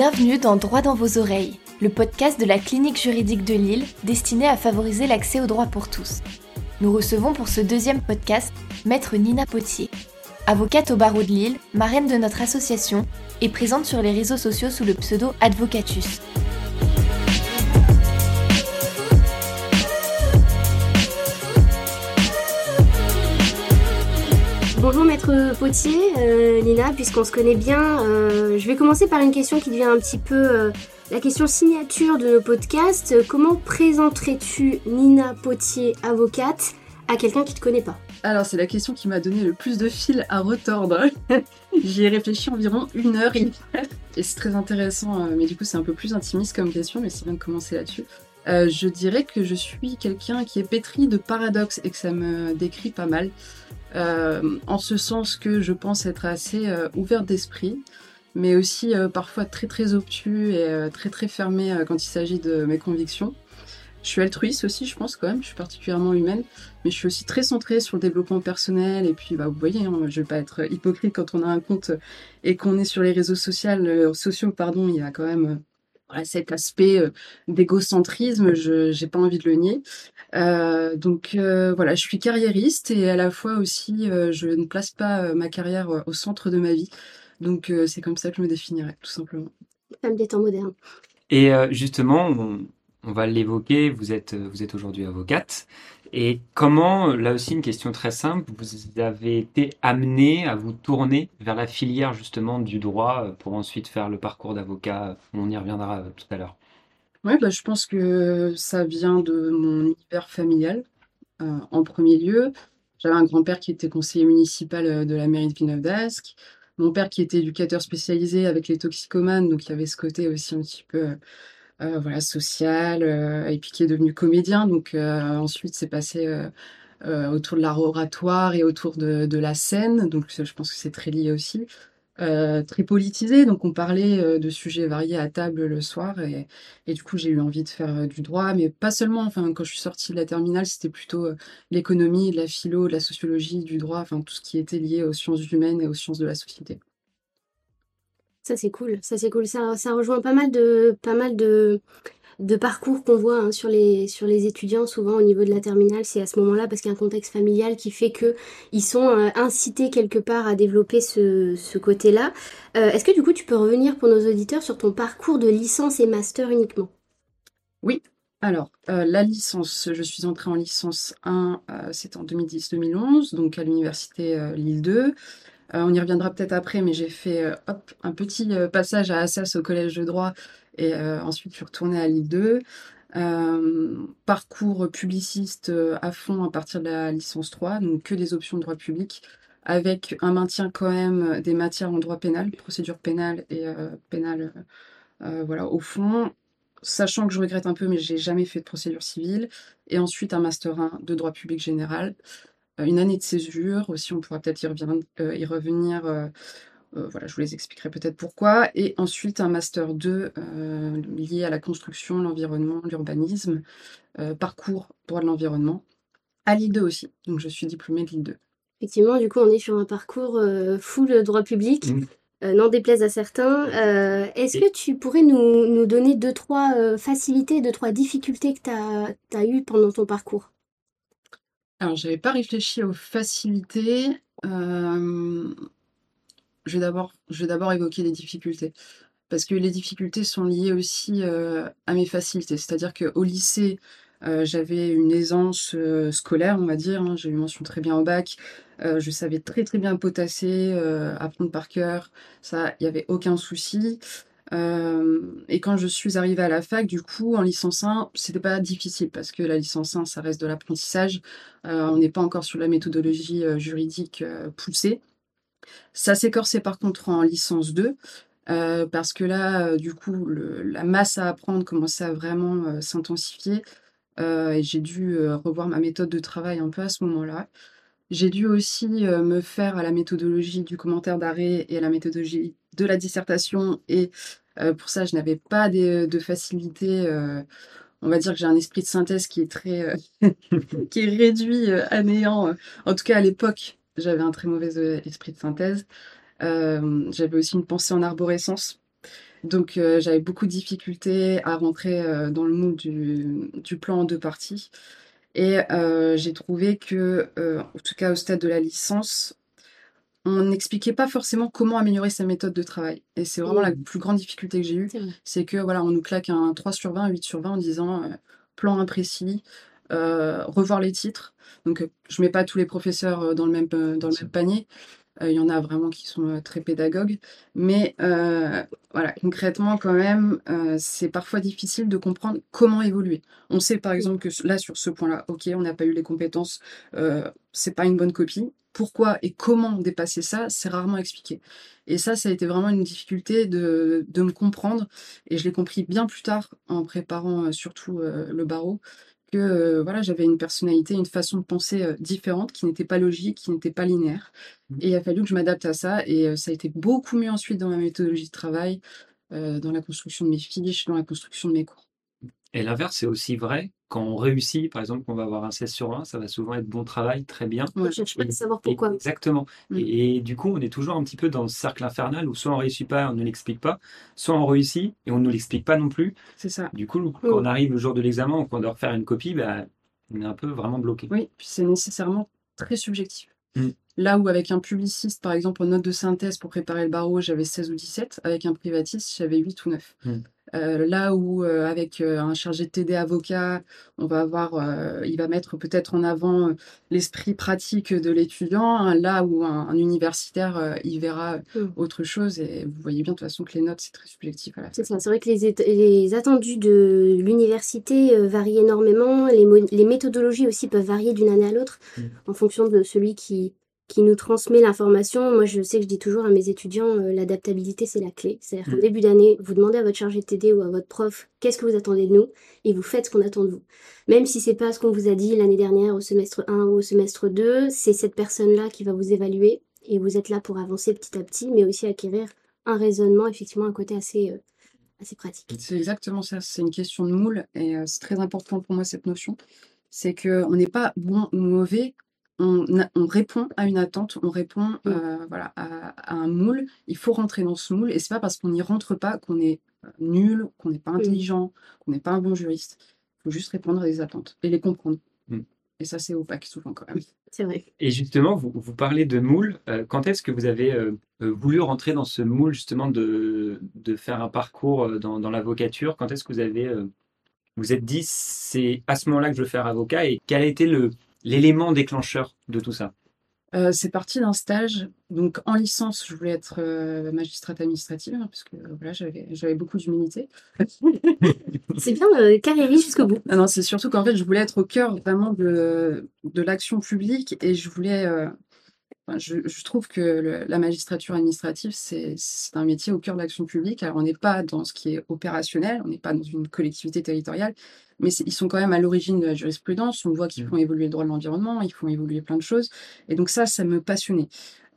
Bienvenue dans Droit dans vos oreilles, le podcast de la clinique juridique de Lille destiné à favoriser l'accès au droit pour tous. Nous recevons pour ce deuxième podcast Maître Nina Potier, avocate au barreau de Lille, marraine de notre association et présente sur les réseaux sociaux sous le pseudo Advocatus. Bonjour maître Potier, euh, Nina, puisqu'on se connaît bien, euh, je vais commencer par une question qui devient un petit peu euh, la question signature de nos podcasts. Comment présenterais-tu Nina Potier, avocate, à quelqu'un qui ne te connaît pas? Alors c'est la question qui m'a donné le plus de fil à retordre. J'y ai réfléchi environ une heure et c'est très intéressant, mais du coup c'est un peu plus intimiste comme question, mais c'est bien de commencer là-dessus. je dirais que je suis quelqu'un qui est pétri de paradoxes et que ça me décrit pas mal. Euh, en ce sens que je pense être assez euh, ouverte d'esprit, mais aussi euh, parfois très très obtus et très très fermé quand il s'agit de mes convictions. Je suis altruiste aussi, je pense quand même, je suis particulièrement humaine, mais je suis aussi très centrée sur le développement personnel. Et puis, bah, vous voyez, hein, je vais pas être hypocrite quand on a un compte et qu'on est sur les réseaux sociaux, sociaux, pardon, il y a quand même cet aspect euh, d'égocentrisme, je n'ai pas envie de le nier. Euh, donc euh, voilà, je suis carriériste et à la fois aussi, je ne place pas ma carrière au centre de ma vie. Donc c'est comme ça que je me définirais, tout simplement. Femme des temps modernes. Et justement, on, on va l'évoquer, vous êtes, vous êtes aujourd'hui avocate. Et comment, là aussi une question très simple, vous avez été amené à vous tourner vers la filière justement du droit euh, pour ensuite faire le parcours d'avocat? On y reviendra euh, tout à l'heure. Oui, bah, je pense que ça vient de mon univers familial. Euh, en premier lieu, j'avais un grand-père qui était conseiller municipal de la mairie de Villeneuve d'Ascq, mon père qui était éducateur spécialisé avec les toxicomanes, donc il y avait ce côté aussi un petit peu voilà, social, euh, et puis qui est devenu comédien. Donc euh, ensuite, c'est passé autour de l'art oratoire et autour de, la scène. Donc je pense que c'est très lié aussi. très politisé, donc on parlait de sujets variés à table le soir et, et du coup j'ai eu envie de faire du droit, mais pas seulement, enfin quand je suis sortie de la terminale c'était plutôt l'économie, la philo, la sociologie, du droit, enfin tout ce qui était lié aux sciences humaines et aux sciences de la société. Ça c'est cool, ça c'est cool. Ça, ça rejoint pas mal de, pas mal de, de parcours qu'on voit hein, sur, les, sur les étudiants, souvent au niveau de la terminale, c'est à ce moment-là parce qu'il y a un contexte familial qui fait que ils sont euh, incités quelque part à développer ce, ce côté-là. Euh, est-ce que du coup tu peux revenir pour nos auditeurs sur ton parcours de licence et master uniquement? Oui. Alors, euh, la licence, je suis entrée en licence 1, c'était en 2010-2011, donc à l'université Lille 2. Euh, on y reviendra peut-être après, mais j'ai fait euh, un petit euh, passage à Assas au collège de droit et ensuite je suis retournée à Lille 2. parcours publiciste à fond à partir de la licence 3, donc que des options de droit public, avec un maintien quand même des matières en droit pénal, procédure pénale et pénale, voilà, au fond, sachant que je regrette un peu, mais j'ai jamais fait de procédure civile, et ensuite un master 1 de droit public général, une année de césure aussi, on pourra peut-être y, revenir. Euh, euh, voilà, je vous les expliquerai peut-être pourquoi. Et ensuite, un master 2 lié à la construction, l'environnement, l'urbanisme, parcours droit de l'environnement, à Lille 2 aussi. Donc, je suis diplômée de Lille 2. Effectivement, du coup, on est sur un parcours full droit public. Mmh. n'en déplaise à certains. Est-ce que tu pourrais nous, donner deux, trois facilités, deux, trois difficultés que tu as eues pendant ton parcours? Alors, j'avais pas réfléchi aux facilités. je vais d'abord je vais d'abord évoquer les difficultés. Parce que les difficultés sont liées aussi, à mes facilités. C'est-à-dire qu'au lycée, j'avais une aisance, scolaire, on va dire, hein. J'ai eu mention très bien au bac. je savais très, très bien potasser, apprendre par cœur. Ça, il y avait aucun souci. Euh, et quand je suis arrivée à la fac, du coup, en licence 1, c'était pas difficile parce que la licence 1, ça reste de l'apprentissage. Euh, on n'est pas encore sur la méthodologie euh, juridique poussée. Ça s'est par contre en licence 2. parce que là, du coup, la masse à apprendre commençait à vraiment s'intensifier et j'ai dû revoir ma méthode de travail un peu à ce moment-là. J'ai dû aussi me faire à la méthodologie du commentaire d'arrêt et à la méthodologie de la dissertation et euh, pour ça, je n'avais pas de, facilité. Euh, on va dire que j'ai un esprit de synthèse qui est très, euh, qui est réduit à néant. En tout cas, à l'époque, j'avais un très mauvais esprit de synthèse. j'avais aussi une pensée en arborescence. Donc euh, j'avais beaucoup de difficultés à rentrer euh, dans le moule du, plan en deux parties. Et euh, j'ai trouvé que, euh, en tout cas au stade de la licence, on n'expliquait pas forcément comment améliorer sa méthode de travail. Et c'est vraiment la plus grande difficulté que j'ai eue. C'est que voilà, on nous claque un 3 sur 20, un 8 sur 20 en disant euh, plan imprécis, euh, revoir les titres. Donc euh, je mets pas tous les professeurs dans le même, dans le même panier. Il y en a vraiment qui sont très pédagogues. Mais voilà, concrètement, quand même, c'est parfois difficile de comprendre comment évoluer. On sait par exemple que là, sur ce point-là, ok, on n'a pas eu les compétences, c'est pas une bonne copie. Pourquoi et comment dépasser ça, c'est rarement expliqué. Et ça, ça a été vraiment une difficulté de, de me comprendre. Et je l'ai compris bien plus tard en préparant euh, surtout euh, le barreau que euh, voilà, j'avais une personnalité, une façon de penser différente, qui n'était pas logique, qui n'était pas linéaire. Mmh. Et il a fallu que je m'adapte à ça. Et ça a été beaucoup mieux ensuite dans ma méthodologie de travail, dans la construction de mes fiches, dans la construction de mes cours. Et l'inverse, c'est aussi vrai. Quand on réussit, par exemple, qu'on va avoir un 16 sur 20, ça va souvent être bon travail, très bien. On ne cherche pas à savoir pourquoi. exactement. Mm. Et, et du coup, on est toujours un petit peu dans le cercle infernal où soit on réussit pas, on ne l'explique pas, soit on réussit et on ne l'explique pas non plus. C'est ça. Du coup, quand on arrive le jour de l'examen ou qu'on doit refaire une copie, bah, on est un peu vraiment bloqué. Oui, puis c'est nécessairement très subjectif. Mm. Là où avec un publiciste, par exemple, en note de synthèse pour préparer le barreau, j'avais 16 ou 17, avec un privatiste, j'avais 8 ou 9. Mm. Euh, là où euh, avec euh, un chargé de TD avocat, on va avoir, il va mettre peut-être en avant l'esprit pratique de l'étudiant, hein, là où un, un universitaire, il verra Mm. autre chose, et vous voyez bien de toute façon que les notes, c'est très subjectif. C'est ça, c'est vrai que les, les attendus de l'université varient énormément, les, les méthodologies aussi peuvent varier d'une année à l'autre Mm. en fonction de celui qui, qui nous transmet l'information. Moi, je sais que je dis toujours à mes étudiants, euh, l'adaptabilité, c'est la clé. C'est-à-dire qu'en Mm. début d'année, vous demandez à votre chargé de TD ou à votre prof, qu'est-ce que vous attendez de nous, et vous faites ce qu'on attend de vous. Même si c'est pas ce qu'on vous a dit l'année dernière au semestre 1 ou au semestre 2, c'est cette personne-là qui va vous évaluer, et vous êtes là pour avancer petit à petit, mais aussi acquérir un raisonnement, effectivement, un côté assez... euh, assez pratique. C'est exactement ça, c'est une question de moule et euh, c'est très important pour moi cette notion. C'est que on n'est pas bon ou mauvais, on, répond à une attente, on répond Mm. euh, voilà, à, à un moule. Il faut rentrer dans ce moule et c'est pas parce qu'on n'y rentre pas qu'on est euh, nul, qu'on n'est pas intelligent, qu'on n'est pas un bon juriste. Il faut juste répondre à des attentes et les comprendre. Mm. Et ça, c'est opaque souvent quand même. C'est vrai. Et justement, vous, vous parlez de moule. Euh, quand est-ce que vous avez euh, voulu rentrer dans ce moule justement de, de faire un parcours dans, dans l'avocature? Quand est-ce que vous avez euh, vous êtes dit c'est à ce moment-là que je veux faire avocat et quel a été le l'élément déclencheur de tout ça Euh, c'est parti d'un stage. Donc en licence, je voulais être euh, magistrate administrative hein, parce que euh, voilà, j'avais j'avais beaucoup d'humilité. C'est bien euh, carré jusqu'au bout. Ah non, c'est surtout qu'en fait, je voulais être au cœur vraiment de, de l'action publique et je voulais. Enfin, je, je trouve que le- la magistrature administrative, c'est un métier au cœur de l'action publique. Alors, on n'est pas dans ce qui est opérationnel, on n'est pas dans une collectivité territoriale, mais ils sont quand même à l'origine de la jurisprudence. On voit qu'ils font évoluer le droit de l'environnement, ils font évoluer plein de choses. Et donc, ça, ça me passionnait.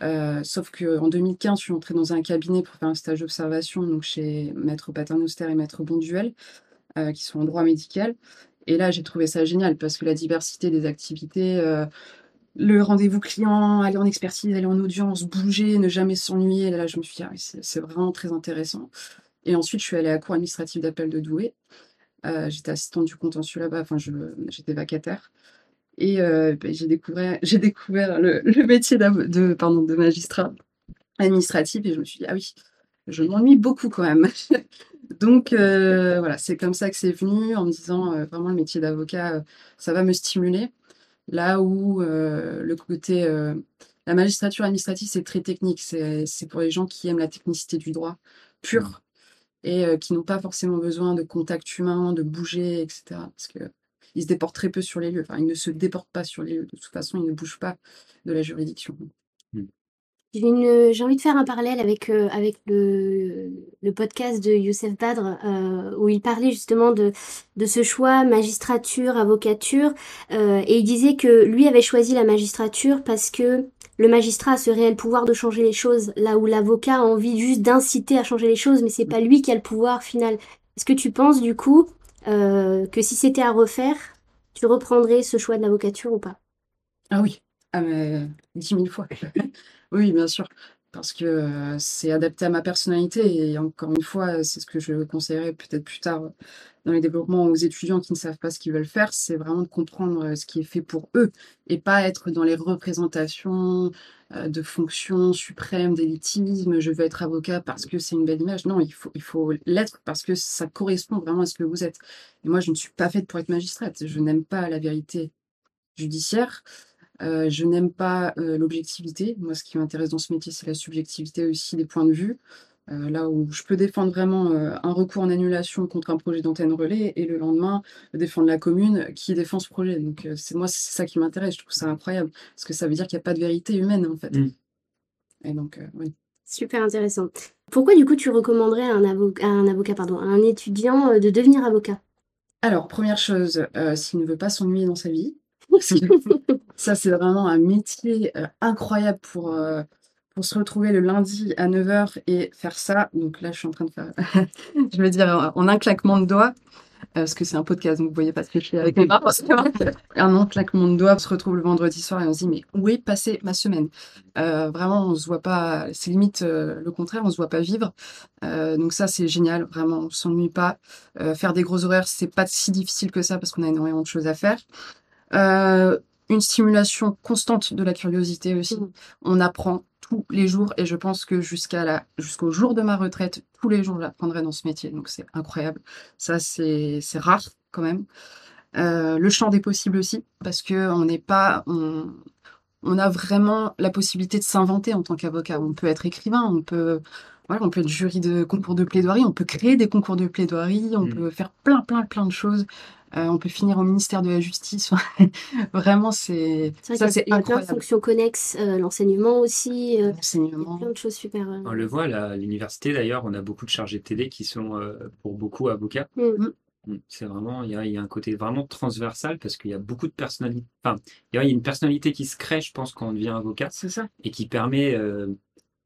Euh, sauf qu'en 2015, je suis entrée dans un cabinet pour faire un stage d'observation, donc chez Maître Paternoster et Maître Bonduel euh, qui sont en droit médical. Et là, j'ai trouvé ça génial parce que la diversité des activités, euh, le rendez-vous client, aller en expertise, aller en audience, bouger, ne jamais s'ennuyer, là, je me suis dit, ah c'est vraiment très intéressant. Et ensuite, je suis allée à la Cour administrative d'appel de Douai. Euh, j'étais assistante du contentieux là-bas, enfin, j'étais vacataire. Et euh, ben, j'ai découvert, le, métier de, pardon, de magistrat administratif et je me suis dit, ah oui, je m'ennuie beaucoup quand même. Donc euh, voilà, c'est comme ça que c'est venu en me disant vraiment le métier d'avocat, ça va me stimuler. Là où euh, le côté, euh, la magistrature administrative, c'est très technique. C'est pour les gens qui aiment la technicité du droit pur et euh, qui n'ont pas forcément besoin de contact humain, de bouger, etc. Parce que ils se déportent très peu sur les lieux. Enfin, ils ne se déportent pas sur les lieux. De toute façon, ils ne bougent pas de la juridiction. J'ai envie de faire un parallèle avec, euh, avec le, le podcast de Youssef Badr, euh, où il parlait justement de, de ce choix magistrature, avocature, euh, et il disait que lui avait choisi la magistrature parce que le magistrat a ce réel pouvoir de changer les choses, là où l'avocat a envie juste d'inciter à changer les choses, mais c'est pas lui qui a le pouvoir final. Est-ce que tu penses du coup que si c'était à refaire, tu reprendrais ce choix de l'avocature ou pas? Ah oui, ah mais dix mille fois. Oui, bien sûr. parce que c'est adapté à ma personnalité et encore une fois, c'est ce que je conseillerais peut-être plus tard dans les développements aux étudiants qui ne savent pas ce qu'ils veulent faire, c'est vraiment de comprendre ce qui est fait pour eux et pas être dans les représentations de fonctions suprêmes, d'élitisme, je veux être avocat parce que c'est une belle image. Non, il faut, il faut l'être parce que ça correspond vraiment à ce que vous êtes. Et moi, je ne suis pas faite pour être magistrate. Je n'aime pas la vérité judiciaire. Euh, je n'aime pas euh, l'objectivité. Moi, ce qui m'intéresse dans ce métier, c'est la subjectivité aussi des points de vue. Euh, là où je peux défendre vraiment un recours en annulation contre un projet d'antenne relais et le lendemain défendre la commune qui défend ce projet. Donc c'est moi, c'est ça qui m'intéresse. Je trouve ça incroyable parce que ça veut dire qu'il n'y a pas de vérité humaine en fait. Mmh. Et donc, oui. Super intéressant. Pourquoi du coup tu recommanderais à un, avocat, un avocat, pardon, à un étudiant de devenir avocat? Alors, première chose, s'il ne veut pas s'ennuyer dans sa vie, ça, c'est vraiment un métier euh, incroyable pour, euh, pour se retrouver le lundi à 9h et faire ça. Donc là, je suis en train de faire, je veux dire, en un claquement de doigts, euh, parce que c'est un podcast, donc vous voyez pas ce que je fais avec mes mains. un claquement de doigts, on se retrouve le vendredi soir et on se dit, mais où est passée ma semaine? Vraiment, on se voit pas, c'est limite le contraire, on se voit pas vivre. donc ça, c'est génial, vraiment, on s'ennuie pas. faire des gros horaires, c'est pas si difficile que ça parce qu'on a énormément de choses à faire. Euh, une stimulation constante de la curiosité aussi. Mmh. On apprend tous les jours et je pense que jusqu'à la jusqu'au jour de ma retraite, tous les jours j'apprendrai dans ce métier. Donc c'est incroyable. Ça c'est c'est rare quand même. Euh, le champ des possibles aussi parce que on n'est pas on, on a vraiment la possibilité de s'inventer en tant qu'avocat. On peut être écrivain, on peut voilà, on peut être jury de concours de plaidoirie, on peut créer des concours de plaidoirie, on mmh. peut faire plein plein plein de choses. Euh, on peut finir au ministère de la Justice. Vraiment, c'est ça, c'est incroyable. plein de fonctions connexes, euh, l'enseignement aussi. Euh, l'enseignement. Plein de choses super. On le voit à l'université d'ailleurs, on a beaucoup de chargés de TD qui sont pour beaucoup avocats. Mm. Mm. Mm. C'est vraiment, il y, a, un côté vraiment transversal parce qu'il y a beaucoup de personnalités. Enfin, il y a une personnalité qui se crée, je pense, quand on devient avocat. C'est ça. Et qui permet,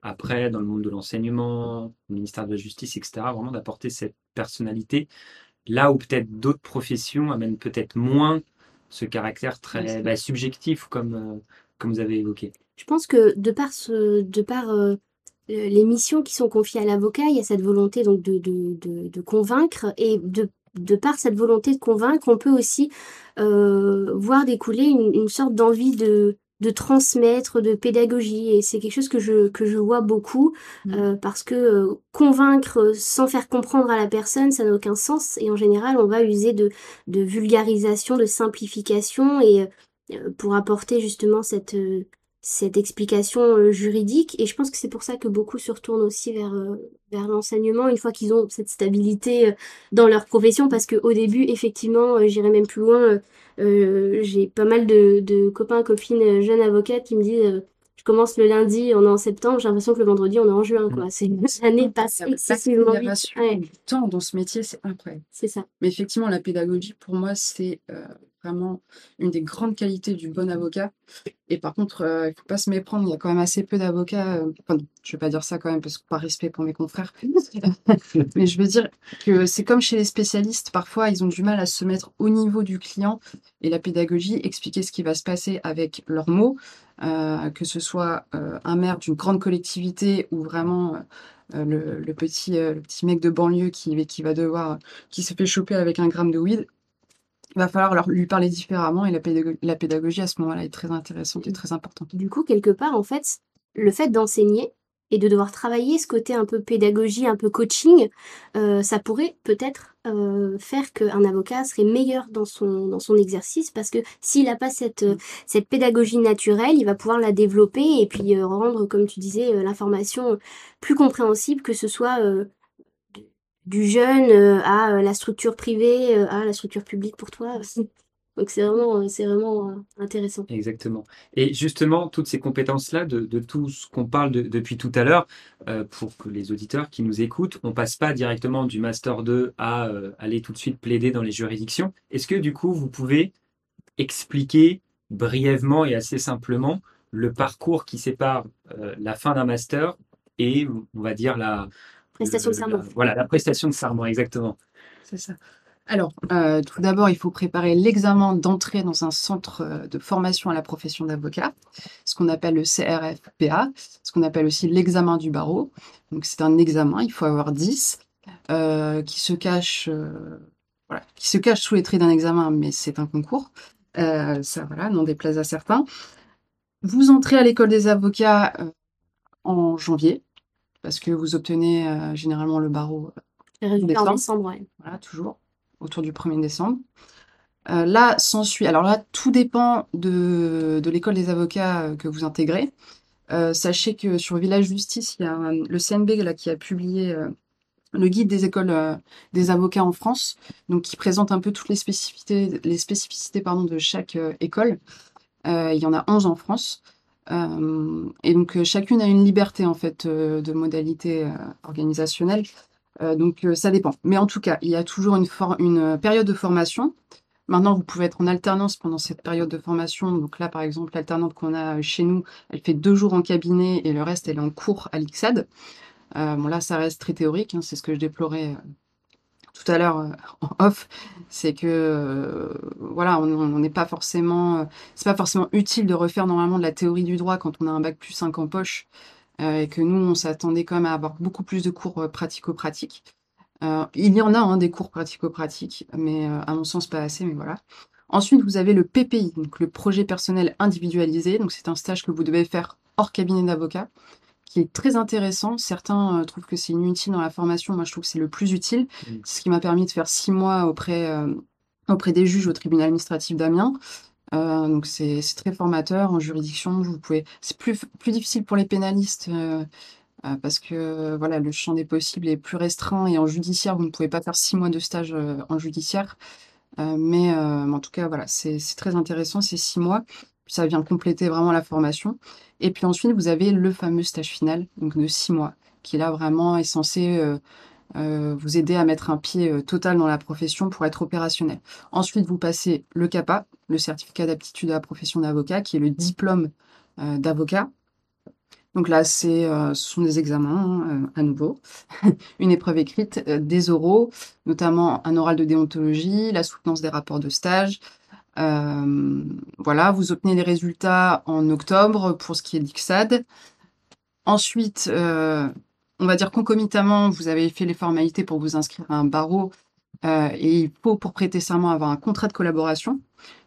après, dans le monde de l'enseignement, au ministère de la Justice, etc., vraiment d'apporter cette personnalité Là où peut-être d'autres professions amènent peut-être moins ce caractère très bah, subjectif comme, euh, comme vous avez évoqué. Je pense que de par, ce, de par euh, les missions qui sont confiées à l'avocat, il y a cette volonté donc de, de, de, convaincre et de, de par cette volonté de convaincre, on peut aussi euh, voir découler une sorte d'envie de, de transmettre, de pédagogie. Et c'est quelque chose que je, que je vois beaucoup mmh. euh, parce que euh, convaincre sans faire comprendre à la personne, ça n'a aucun sens. Et en général, on va user de, de vulgarisation, de simplification et euh, pour apporter justement cette, cette explication juridique. Et je pense que c'est pour ça que beaucoup se retournent aussi vers, vers l'enseignement une fois qu'ils ont cette stabilité dans leur profession parce qu'au début, effectivement, j'irai même plus loin euh, j'ai pas mal de, de, copains, copines, euh, jeunes avocates qui me disent euh, je commence le lundi, on est en septembre, j'ai l'impression que le vendredi, on est en juin. quoi. C'est une année passée excessivement vite. Ouais. temps dans ce métier, c'est incroyable. C'est ça. Mais effectivement, la pédagogie, pour moi, c'est vraiment une des grandes qualités du bon avocat. Et par contre, il ne faut pas se méprendre, il y a quand même assez peu d'avocats. enfin, je ne vais pas dire ça quand même, parce que par respect pour mes confrères. Mais je veux dire que c'est comme chez les spécialistes, parfois, ils ont du mal à se mettre au niveau du client. Et la pédagogie, expliquer ce qui va se passer avec leurs mots, euh, que ce soit euh, un maire d'une grande collectivité ou vraiment euh, le, petit, le petit mec de banlieue qui, qui va devoir, qui se fait choper avec un gramme de weed, il va falloir leur, lui parler différemment et la pédagogie, la pédagogie à ce moment-là est très intéressante et très importante. Du coup, quelque part, en fait, le fait d'enseigner et de devoir travailler ce côté un peu pédagogie, un peu coaching, euh, ça pourrait peut-être euh, faire qu'un avocat serait meilleur dans son, dans son exercice parce que s'il n'a pas cette, euh, cette pédagogie naturelle, il va pouvoir la développer et puis rendre, comme tu disais, l'information plus compréhensible, que ce soit du jeune euh, à euh, la structure privée, euh, à la structure publique pour toi. Donc c'est vraiment, c'est vraiment intéressant. Exactement. Et justement, toutes ces compétences-là, de, tout ce qu'on parle depuis tout à l'heure, pour que les auditeurs qui nous écoutent, on passe pas directement du Master 2 à aller tout de suite plaider dans les juridictions. Est-ce que du coup, vous pouvez expliquer brièvement et assez simplement le parcours qui sépare la fin d'un Master et, on va dire, la, Prestation de serment. voilà, la prestation de serment, exactement. C'est ça. Alors, euh, tout d'abord, il faut préparer l'examen d'entrée dans un centre euh, de formation à la profession d'avocat, ce qu'on appelle le CRFPA, ce qu'on appelle aussi l'examen du barreau. Donc, c'est un examen, il faut avoir 10, euh, qui se cache, voilà, qui se cache sous les traits d'un examen, mais c'est un concours. ça, voilà, n'en déplaise à certains. Vous entrez à l'école des avocats en janvier, parce que vous obtenez généralement le barreau en décembre. Voilà, toujours autour du 1er décembre. Euh, là, s'ensuit. Alors là, tout dépend de, l'école des avocats euh, que vous intégrez. Euh, sachez que sur Village Justice, il y a le CNB là, qui a publié le guide des écoles des avocats en France, donc qui présente un peu toutes les spécificités, les spécificités pardon, de chaque école. il y en a 11 en France. et donc chacune a une liberté en fait de modalité organisationnelle. Euh, donc euh, ça dépend. Mais en tout cas, il y a toujours une, euh, période de formation. Maintenant, vous pouvez être en alternance pendant cette période de formation. Donc là, par exemple, l'alternante qu'on a chez nous, elle fait deux jours en cabinet et le reste, elle est en cours à l'IXAD. bon, là, ça reste très théorique. Hein, c'est ce que je déplorais tout à l'heure en off. C'est que, voilà, on n'est pas forcément... c'est pas forcément utile de refaire normalement de la théorie du droit quand on a un bac plus 5 en poche. Euh, et que nous, on s'attendait quand même à avoir beaucoup plus de cours euh, pratico-pratiques. Euh, il y en a hein, des cours pratico-pratiques, mais à mon sens pas assez, mais voilà. Ensuite, vous avez le PPI, donc le projet personnel individualisé. Donc c'est un stage que vous devez faire hors cabinet d'avocat, qui est très intéressant. Certains trouvent que c'est inutile dans la formation. Moi, je trouve que c'est le plus utile. Mmh. C'est ce qui m'a permis de faire six mois auprès, auprès des juges au tribunal administratif d'Amiens. Euh, donc c'est très formateur en juridiction. Vous pouvez, c'est plus, plus difficile pour les pénalistes euh, euh, parce que voilà le champ des possibles est plus restreint et en judiciaire vous ne pouvez pas faire six mois de stage en judiciaire. mais en tout cas voilà c'est très intéressant ces six mois. ça vient compléter vraiment la formation. Et puis ensuite vous avez le fameux stage final de six mois qui là vraiment est censé euh, vous aider à mettre un pied euh, total dans la profession pour être opérationnel. Ensuite, vous passez le CAPA, le certificat d'aptitude à la profession d'avocat, qui est le diplôme euh, d'avocat. Donc là, c'est, ce sont des examens à nouveau, une épreuve écrite, des oraux, notamment un oral de déontologie, la soutenance des rapports de stage. voilà, vous obtenez les résultats en octobre pour ce qui est d'ICSAD. Ensuite, on va dire concomitamment, vous avez fait les formalités pour vous inscrire à un barreau euh, et il faut pour prêter serment avoir un contrat de collaboration.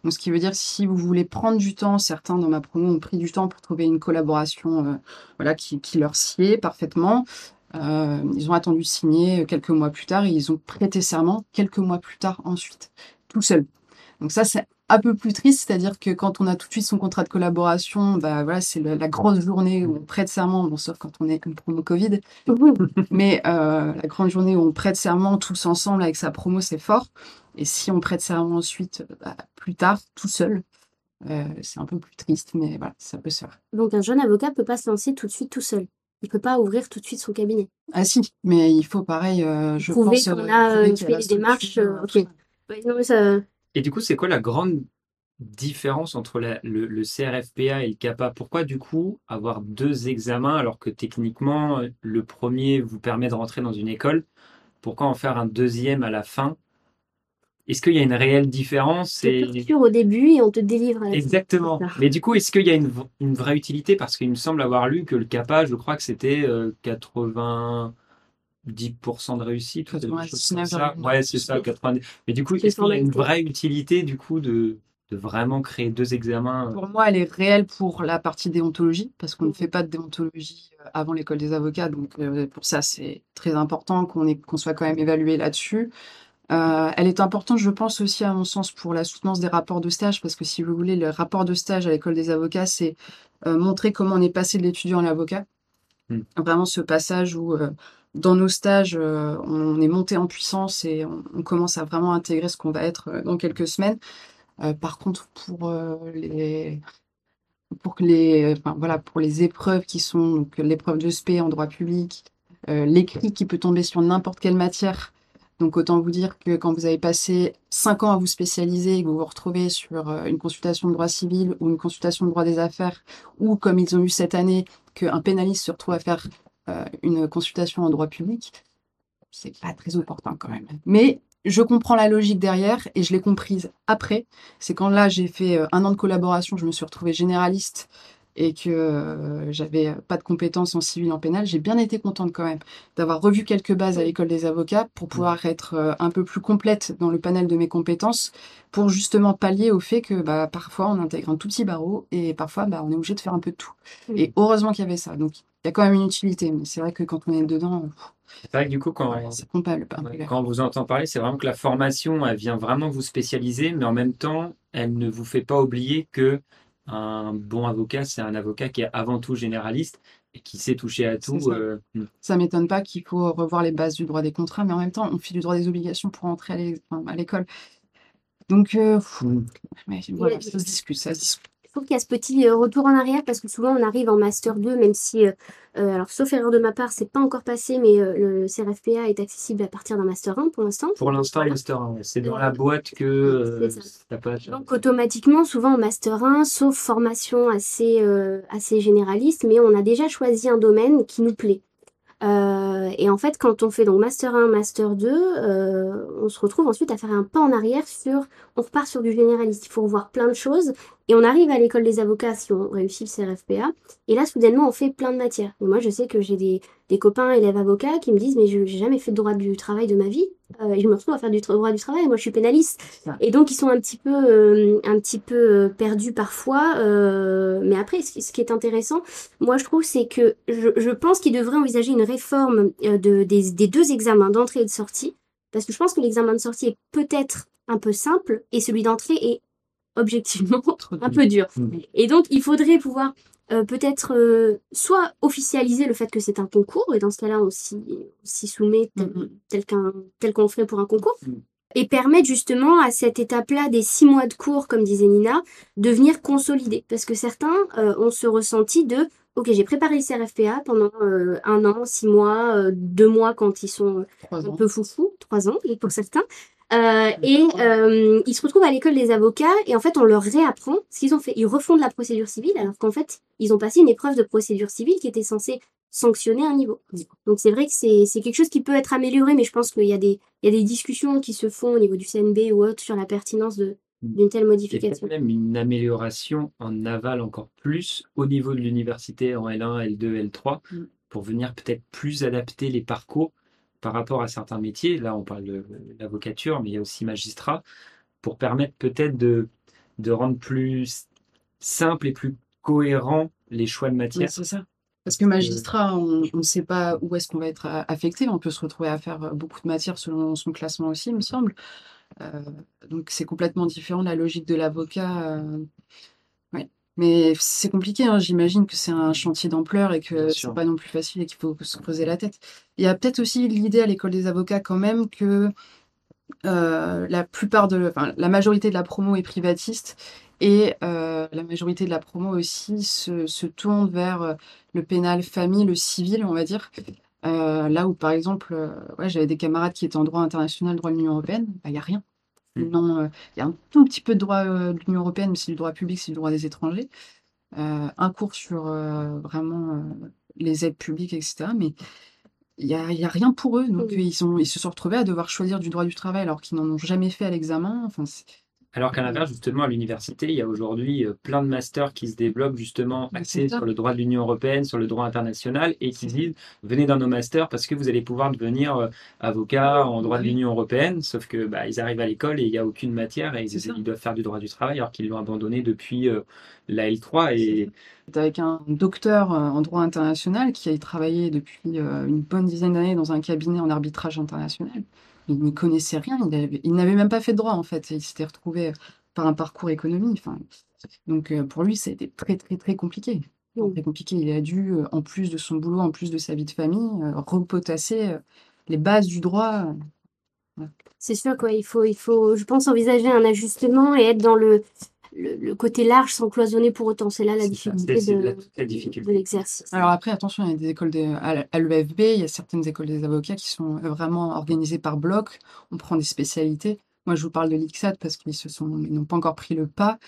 Donc, ce qui veut dire si vous voulez prendre du temps, certains dans ma promo ont pris du temps pour trouver une collaboration euh, voilà, qui, leur sied parfaitement. Euh, ils ont attendu de signer quelques mois plus tard et ils ont prêté serment quelques mois plus tard ensuite, tout seul. Donc ça, c'est un peu plus triste, c'est-à-dire que quand on a tout de suite son contrat de collaboration, bah voilà, c'est la grosse journée où on prête serment, bon, sauf quand on est une promo Covid, mais euh, la grande journée où on prête serment tous ensemble avec sa promo, c'est fort. Et si on prête serment ensuite, bah, plus tard, tout seul, euh, c'est un peu plus triste, mais voilà, ça peut se faire. Donc un jeune avocat peut pas se lancer tout de suite tout seul. Il peut pas ouvrir tout de suite son cabinet. Ah si, mais il faut pareil, euh, je pense. qu'on a fait les démarches. ok. non, ça... Et du coup, c'est quoi la grande différence entre le, CRFPA et le CAPA Pourquoi du coup avoir deux examens alors que techniquement le premier vous permet de rentrer dans une école? Pourquoi en faire un deuxième à la fin? Est-ce qu'il y a une réelle différence? Sûr au début et on te délivre. Exactement. Mais du coup, est-ce qu'il y a une, vraie utilité? Parce qu'il me semble avoir lu que le CAPA, je crois que c'était 80 10% de réussite. ça. Ouais, c'est ça, 90. Mais du coup, est-ce qu'il y a une vraie utilité du coup de, de vraiment créer deux examens Pour moi, elle est réelle pour la partie déontologie, parce qu'on ne fait pas de déontologie euh, avant l'école des avocats. Donc euh, pour ça, c'est très important qu'on qu'on soit quand même évalué là-dessus. Euh, elle est importante, je pense aussi à mon sens, pour la soutenance des rapports de stage, parce que si vous voulez, le rapport de stage à l'école des avocats, c'est montrer comment on est passé de l'étudiant à l'avocat. Hmm. Vraiment ce passage où dans nos stages, euh, on est monté en puissance et on, commence à vraiment intégrer ce qu'on va être euh, dans quelques semaines. Euh, par contre, pour les pour les voilà pour les épreuves qui sont l'épreuve de SP en droit public, l'écrit qui peut tomber sur n'importe quelle matière. Donc autant vous dire que quand vous avez passé cinq ans à vous spécialiser et que vous vous retrouvez sur une consultation de droit civil ou une consultation de droit des affaires, ou comme ils ont eu cette année, qu'un pénaliste se retrouve à faire une consultation en droit public, c'est pas très opportun quand même. Mais je comprends la logique derrière et je l'ai comprise après. C'est quand là, j'ai fait euh, un an de collaboration, je me suis retrouvée généraliste et que euh, j'avais pas de compétences en civil, en pénal, j'ai bien été contente quand même d'avoir revu quelques bases à l'école des avocats pour pouvoir être euh, un peu plus complète dans le panel de mes compétences pour justement pallier au fait que bah, parfois on intègre un tout petit barreau et parfois bah, on est obligé de faire un peu de tout. Et heureusement qu'il y avait ça. Donc il y a quand même une utilité, mais c'est vrai que quand on est dedans, C'est vrai que du coup, quand, pas. Ouais, Quand on vous entend parler, c'est vraiment que la formation, elle vient vraiment vous spécialiser, mais en même temps, elle ne vous fait pas oublier que un bon avocat, c'est un avocat qui est avant tout généraliste et qui sait toucher à tout. Ça. euh, mm. Ça m'étonne pas qu'il faut revoir les bases du droit des contrats, mais en même temps, on fait du droit des obligations pour entrer à l'école. Donc, euh, pff, ouais, voilà, ça se discute, ça se discute. Je trouve qu'il y a ce petit euh, retour en arrière parce que souvent on arrive en master 2, même si, euh, euh, alors sauf erreur de ma part, c'est pas encore passé, mais euh, le CRFPA est accessible à partir d'un master 1 pour l'instant. Pour l'instant, Voilà. Master 1, ouais. c'est dans la boîte que ça. passe. Donc automatiquement, souvent en master 1, sauf formation assez, assez généraliste, mais on a déjà choisi un domaine qui nous plaît. Euh, et en fait, quand on fait donc master 1, master 2, euh, on se retrouve ensuite à faire un pas en arrière sur, on repart sur du généraliste. Il faut revoir plein de choses et on arrive à l'école des avocats si on réussit le CRFPA. Et là, soudainement, on fait plein de matières. Et moi, je sais que j'ai des, des copains élèves avocats qui me disent, mais je j'ai jamais fait de droit du travail de ma vie. Euh, et je me retrouve à faire du droit du travail. Moi, je suis pénaliste. Et donc, ils sont un petit peu, euh, un petit peu perdus parfois. mais après, ce qui, ce qui est intéressant, moi, je trouve, c'est que je, je pense qu'ils devraient envisager une réforme euh, de, des, des deux examens d'entrée et de sortie. Parce que je pense que l'examen de sortie est peut-être un peu simple et celui d'entrée est objectivement un peu dur. Mm. Et donc, il faudrait pouvoir euh, peut-être euh, soit officialiser le fait que c'est un concours, et dans ce cas-là, on s'y soumet tel, Mhm. tel qu'on ferait pour un concours, Mhm. Et permettre justement à cette étape-là des six mois de cours, comme disait Nina, de venir consolider. Parce que certains euh, ont ce ressenti de Ok, j'ai préparé le CRFPA pendant euh, un an, six mois, euh, deux mois quand ils sont un peu foufou, trois ans pour certains. Et ils se retrouvent à l'école des avocats et en fait on leur réapprend ce qu'ils ont fait. Ils refont de la procédure civile alors qu'en fait ils ont passé une épreuve de procédure civile qui était censée sanctionner un niveau. Donc c'est vrai que c'est c'est quelque chose qui peut être amélioré, mais je pense qu'il y a des il y a des discussions qui se font au niveau du CNB ou autre sur la pertinence de d'une telle Et peut-être modification. même une amélioration en aval encore plus au niveau de l'université en L1, L2, L3 Mm. pour venir peut-être plus adapter les parcours par rapport à certains métiers. Là, on parle de l'avocature, mais il y a aussi magistrat pour permettre peut-être de, de rendre plus simple et plus cohérent les choix de Oui, matière. c'est ça. Parce que magistrat, on ne sait pas où est-ce qu'on va être euh, affecté. On peut se retrouver à faire euh, beaucoup de matières selon son classement aussi, il me semble. Euh, donc c'est complètement différent de la logique de l'avocat. euh, ouais. Mais c'est compliqué, hein. J'imagine que c'est un chantier d'ampleur et que c'est pas non plus facile et qu'il faut se creuser la tête. Il y a peut-être aussi l'idée à l'école des avocats quand même que euh, la plupart de, enfin, la majorité de la promo est privatiste et euh, la majorité de la promo aussi se, se tourne vers euh, le pénal famille, le civil, on va dire. Euh, là où, par exemple, ouais, j'avais des camarades qui étaient en droit international, droit de l'Union européenne, bah, il n'y a rien. Mm. Non, il y a un tout petit peu de droit de l'Union européenne, mais c'est du droit public, c'est du droit des étrangers. Un cours sur vraiment les aides publiques, etc. Mais il n'y a, y a rien pour eux. Donc, ils, ont, ils se sont retrouvés à devoir choisir du droit du travail alors qu'ils n'en ont jamais fait à l'examen. Enfin, c'est- Alors qu'à l'inverse, justement, à l'université, il y a aujourd'hui euh, plein de masters qui se développent justement Mais axés sur le droit de l'Union européenne, sur le droit international, et qui disent venez dans nos masters parce que vous allez pouvoir devenir euh, avocat en droit de l'Union européenne. Sauf que bah, ils arrivent à l'école et il n'y a aucune matière et ils, doivent faire du droit du travail alors qu'ils l'ont abandonné depuis euh, la L3 et C'est avec un docteur en droit international qui a travaillé depuis une bonne dizaine d'années dans un cabinet en arbitrage international. Il n'y connaissait rien, il avait- il n'avait même pas fait de droit en fait, il s'était retrouvé par un parcours économie. Enfin, donc euh, pour lui, ça a été très très très compliqué. Enfin, très compliqué. Il a dû, euh, en plus de son boulot, en plus de sa vie de famille, euh, repotasser les bases du droit. C'est sûr quoi, il faut, il faut, je pense, envisager un ajustement et être dans le, le, le côté large sans cloisonner pour autant. C'est là la ça, difficulté de, la- toute la de- difficulté. de l'exercice. Alors après, attention, il y a des écoles de, à l'EFB, il y a certaines écoles des avocats qui sont euh, vraiment organisées par bloc. On prend des spécialités. Moi, je vous parle de l'ICSAT parce qu'ils se sont, ils n'ont pas encore pris le pas.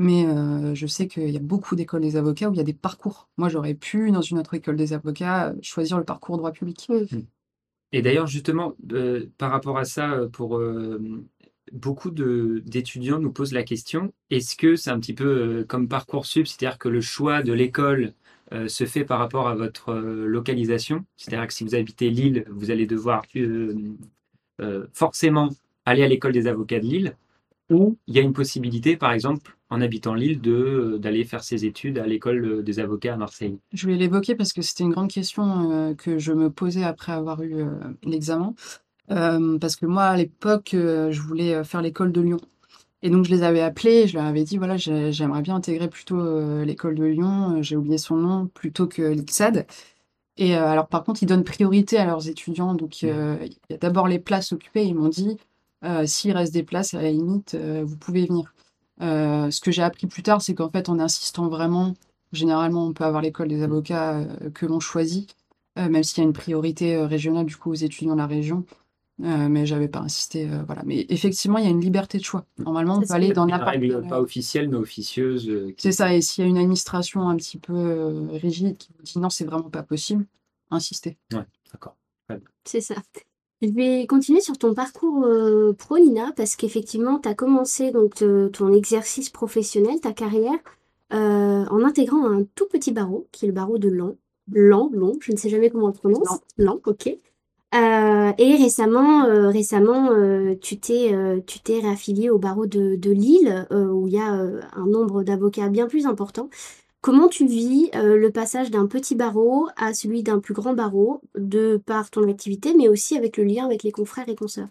Mais euh, je sais qu'il y a beaucoup d'écoles des avocats où il y a des parcours. Moi, j'aurais pu, dans une autre école des avocats, choisir le parcours droit public. Et d'ailleurs, justement, euh, par rapport à ça, pour euh, beaucoup d'étudiants nous posent la question, est-ce que c'est un petit peu euh, comme Parcoursup, c'est-à-dire que le choix de l'école euh, se fait par rapport à votre euh, localisation? C'est-à-dire que si vous habitez Lille, vous allez devoir forcément aller à l'école des avocats de Lille, ou il y a une possibilité, par exemple, en habitant Lille, d'aller faire ses études à l'école des avocats à Marseille? Je voulais l'évoquer parce que c'était une grande question que je me posais après avoir eu l'examen. Euh, parce que moi, à l'époque, euh, je voulais euh, faire l'école de Lyon. Et donc, je les avais appelés, je leur avais dit, voilà, j'ai- j'aimerais bien intégrer plutôt euh, l'école de Lyon, euh, j'ai oublié son nom, plutôt que l'ICSAD. Et euh, alors, par contre, ils donnent priorité à leurs étudiants. Donc, euh, il y a d'abord les places occupées. Ils m'ont dit, euh, s'il reste des places, à la limite, euh, vous pouvez venir. Euh, ce que j'ai appris plus tard, c'est qu'en fait, en insistant vraiment, généralement, on peut avoir l'école des avocats euh, que l'on choisit, euh, même s'il y a une priorité euh, régionale, du coup, aux étudiants de la région. Euh, mais j'avais pas insisté, euh, voilà. Mais effectivement, il y a une liberté de choix. Normalement, on peut aller dans n'importe règle pas officielle, mais officieuse. euh, qui- C'est ça, et s'il y a une administration un petit peu euh, rigide qui vous dit non, c'est vraiment pas possible, insistez. D'accord. C'est ça. Je vais continuer sur ton parcours euh, pro, Nina, parce qu'effectivement, tu as commencé donc ton exercice professionnel, ta carrière, euh, en intégrant un tout petit barreau, qui est le barreau de Lan. Lan, Lan, je ne sais jamais comment on le prononce. Lan, ok. Euh, et récemment, euh, récemment euh, tu t'es tu réaffilié au barreau de, Lille, où il y a un nombre d'avocats bien plus important. Comment tu vis le passage d'un petit barreau à celui d'un plus grand barreau, de par ton activité, mais aussi avec le lien avec les confrères et consoeurs?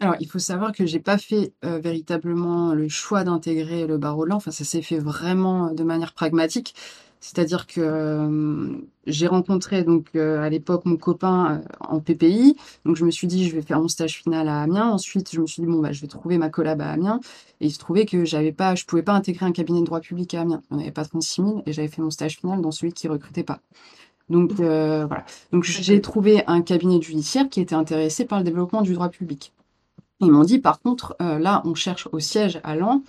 Alors, il faut savoir que j'ai pas fait véritablement le choix d'intégrer le barreau de. Enfin, ça s'est fait vraiment de manière pragmatique. C'est-à-dire que euh, j'ai rencontré donc euh, à l'époque mon copain euh, en PPI. Donc je me suis dit je vais faire mon stage final à Amiens. Ensuite je me suis dit bon bah je vais trouver ma collab à Amiens. Et il se trouvait que j'avais pas, je pouvais pas intégrer un cabinet de droit public à Amiens. On n'avait pas 36 000 et j'avais fait mon stage final dans celui qui recrutait pas. Donc euh, voilà. Donc j'ai trouvé un cabinet judiciaire qui était intéressé par le développement du droit public. Ils m'ont dit, par contre, là, on cherche au siège à Laon,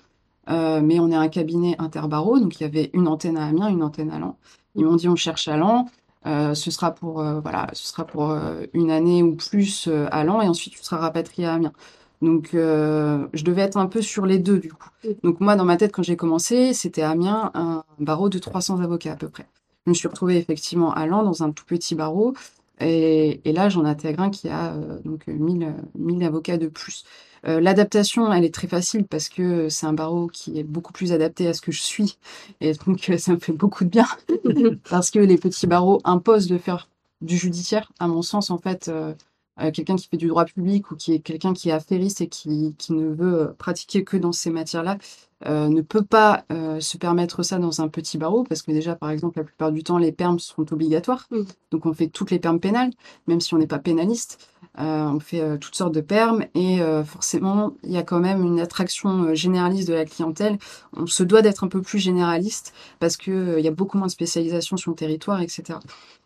euh, mais on est un cabinet interbarreau, donc il y avait une antenne à Amiens, une antenne à Laon. Ils m'ont dit, on cherche à Laon, euh, ce sera pour, euh, voilà, ce sera pour une année ou plus à Laon, et ensuite tu seras rapatrié à Amiens. Donc, je devais être un peu sur les deux, du coup. Donc, moi, dans ma tête, quand j'ai commencé, c'était à Amiens, un barreau de 300 avocats à peu près. Je me suis retrouvée effectivement à Laon, dans un tout petit barreau, et, et là, j'en intègre un qui a donc 1000, euh, 1000 avocats de plus. Euh, l'adaptation, elle est très facile parce que c'est un barreau qui est beaucoup plus adapté à ce que je suis. Et donc, euh, ça me fait beaucoup de bien parce que les petits barreaux imposent de faire du judiciaire. À mon sens, en fait, euh, euh, quelqu'un qui fait du droit public ou qui est quelqu'un qui est affairiste et qui, qui ne veut pratiquer que dans ces matières-là euh, ne peut pas euh, se permettre ça dans un petit barreau parce que déjà, par exemple, la plupart du temps, les permes sont obligatoires. Mm. Donc, on fait toutes les permes pénales, même si on n'est pas pénaliste. Euh, on fait euh, toutes sortes de permes et euh, forcément, il y a quand même une attraction généraliste de la clientèle. On se doit d'être un peu plus généraliste parce que euh, il y a beaucoup moins de spécialisation sur le territoire, etc.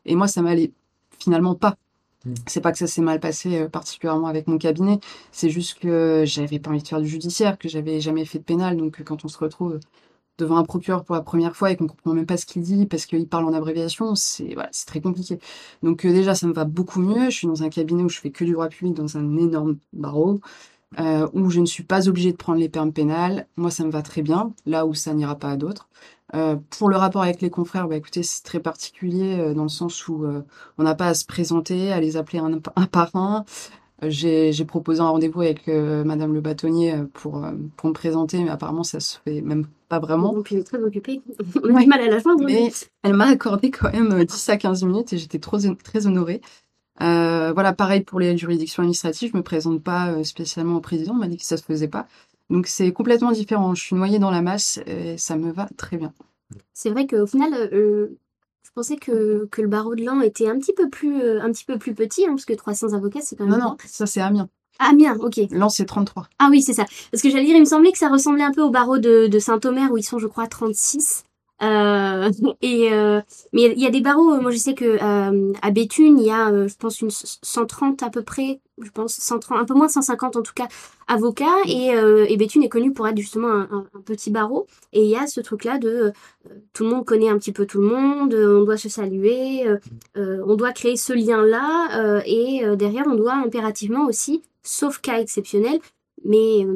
Et moi, ça m'allait finalement pas. Mm. C'est pas que ça s'est mal passé euh, particulièrement avec mon cabinet, c'est juste que j'avais pas envie de faire du judiciaire, que j'avais jamais fait de pénal, donc quand on se retrouve devant un procureur pour la première fois et qu'on comprend même pas ce qu'il dit parce qu'il parle en abréviation, c'est voilà, c'est très compliqué. Donc euh, déjà, ça me va beaucoup mieux. Je suis dans un cabinet où je fais que du droit public dans un énorme barreau, euh, où je ne suis pas obligée de prendre les permes pénales. Moi, ça me va très bien, là où ça n'ira pas à d'autres. Euh, pour le rapport avec les confrères, bah écoutez, c'est très particulier dans le sens où on n'a pas à se présenter, à les appeler un, un par un. Euh, J'ai proposé un rendez-vous avec euh, Madame le bâtonnier euh, pour, euh, pour me présenter, mais apparemment ça se fait même pas vraiment. Donc, il est très occupé. On a Ouais. du mal à la joindre. Mais elle m'a accordé quand même euh, 10 à 15 minutes et j'étais trop, très honorée. Euh, voilà, pareil pour les juridictions administratives, je me présente pas euh, spécialement au président, on m'a dit que ça se faisait pas. Donc c'est complètement différent. Je suis noyée dans la masse et ça me va très bien. C'est vrai qu'au final, euh, je pensais que, que le barreau de Laon était un petit peu plus, euh, un petit peu plus petit, hein, parce que 300 avocats, c'est quand même Non, non, ça c'est Amiens. Bien, ok. Lens c'est 33. Ah oui, c'est ça. Parce que j'allais dire, il me semblait que ça ressemblait un peu au barreau de, de Saint-Omer, où ils sont, je crois, 36. Euh, et euh, mais il y a des barreaux. Moi, je sais que euh, à Béthune, il y a, euh, je pense, une 130 à peu près. Je pense 130, un peu moins de 150 en tout cas avocats. Et, et Béthune est connu pour être justement un, un, petit barreau. Et il y a ce truc-là de tout le monde connaît un petit peu tout le monde. On doit se saluer. on doit créer ce lien-là. et derrière, on doit impérativement aussi, sauf cas exceptionnel, mais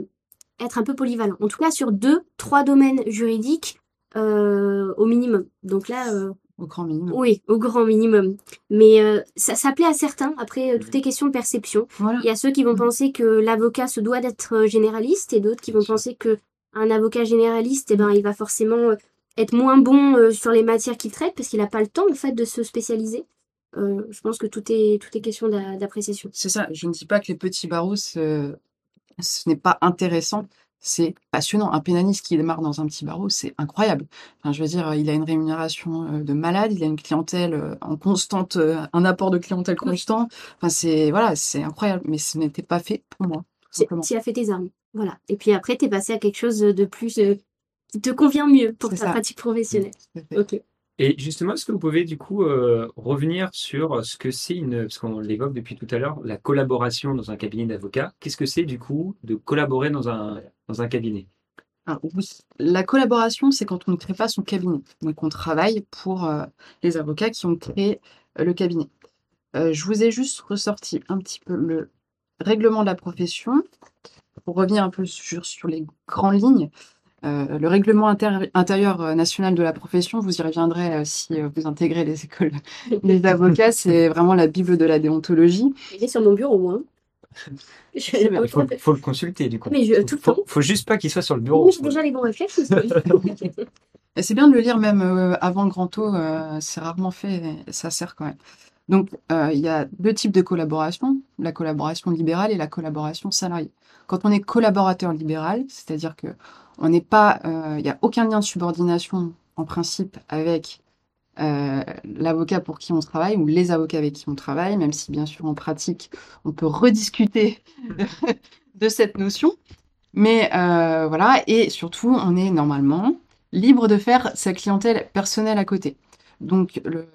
être un peu polyvalent. En tout cas, sur deux, trois domaines juridiques euh, au minimum. Donc là. Euh, au grand minimum. Oui, au grand minimum. Mais euh, ça, ça plaît à certains. Après, tout est question de perception. Il y a ceux qui vont mm. penser que l'avocat se doit d'être généraliste et d'autres qui vont penser que un avocat généraliste, eh ben, il va forcément être moins bon sur les matières qu'il traite parce qu'il n'a pas le temps en fait de se spécialiser. je pense que tout est, tout est question d'appréciation. C'est ça. Je ne dis pas que les petits barreaux, ce n'est pas intéressant c'est passionnant. Un pénaliste qui démarre dans un petit barreau, c'est incroyable. Enfin, je veux dire, il a une rémunération euh, de malade, il a une clientèle euh, en constante, euh, un apport de clientèle constant. Enfin, c'est voilà, c'est incroyable. Mais ce n'était pas fait pour moi. Tu as fait tes armes, voilà. Et puis après, tu es passé à quelque chose de plus qui te convient mieux pour ta pratique professionnelle. Ok. Et justement, est-ce que vous pouvez du coup euh, revenir sur ce que c'est une, parce qu'on l'évoque depuis tout à l'heure, la collaboration dans un cabinet d'avocats. Qu'est-ce que c'est du coup de collaborer dans un, dans un cabinet? Ah, La collaboration, c'est quand on ne crée pas son cabinet. Donc on travaille pour euh, les avocats qui ont créé euh, le cabinet. je vous ai juste ressorti un petit peu le règlement de la profession pour revenir un peu sur, sur les grandes lignes. Euh, le règlement intérieur euh, national de la profession, vous y reviendrez euh, si vous intégrez les écoles des avocats, c'est vraiment la Bible de la déontologie. Il est sur mon bureau, moi. Il faut, le consulter du coup. Mais je, tout faut, faut, juste pas qu'il soit sur le bureau. J'ai déjà les bons réflexes. c'est bien de le lire même avant le grand taux, c'est rarement fait, ça sert quand même. Donc, il y a deux types de collaboration, la collaboration libérale et la collaboration salariée. Quand on est collaborateur libéral, c'est-à-dire que on n'est pas, euh, il n'y a aucun lien de subordination en principe avec euh, l'avocat pour qui on travaille ou les avocats avec qui on travaille, même si bien sûr en pratique on peut rediscuter de cette notion. Mais euh, voilà, et surtout on est normalement libre de faire sa clientèle personnelle à côté. Donc le,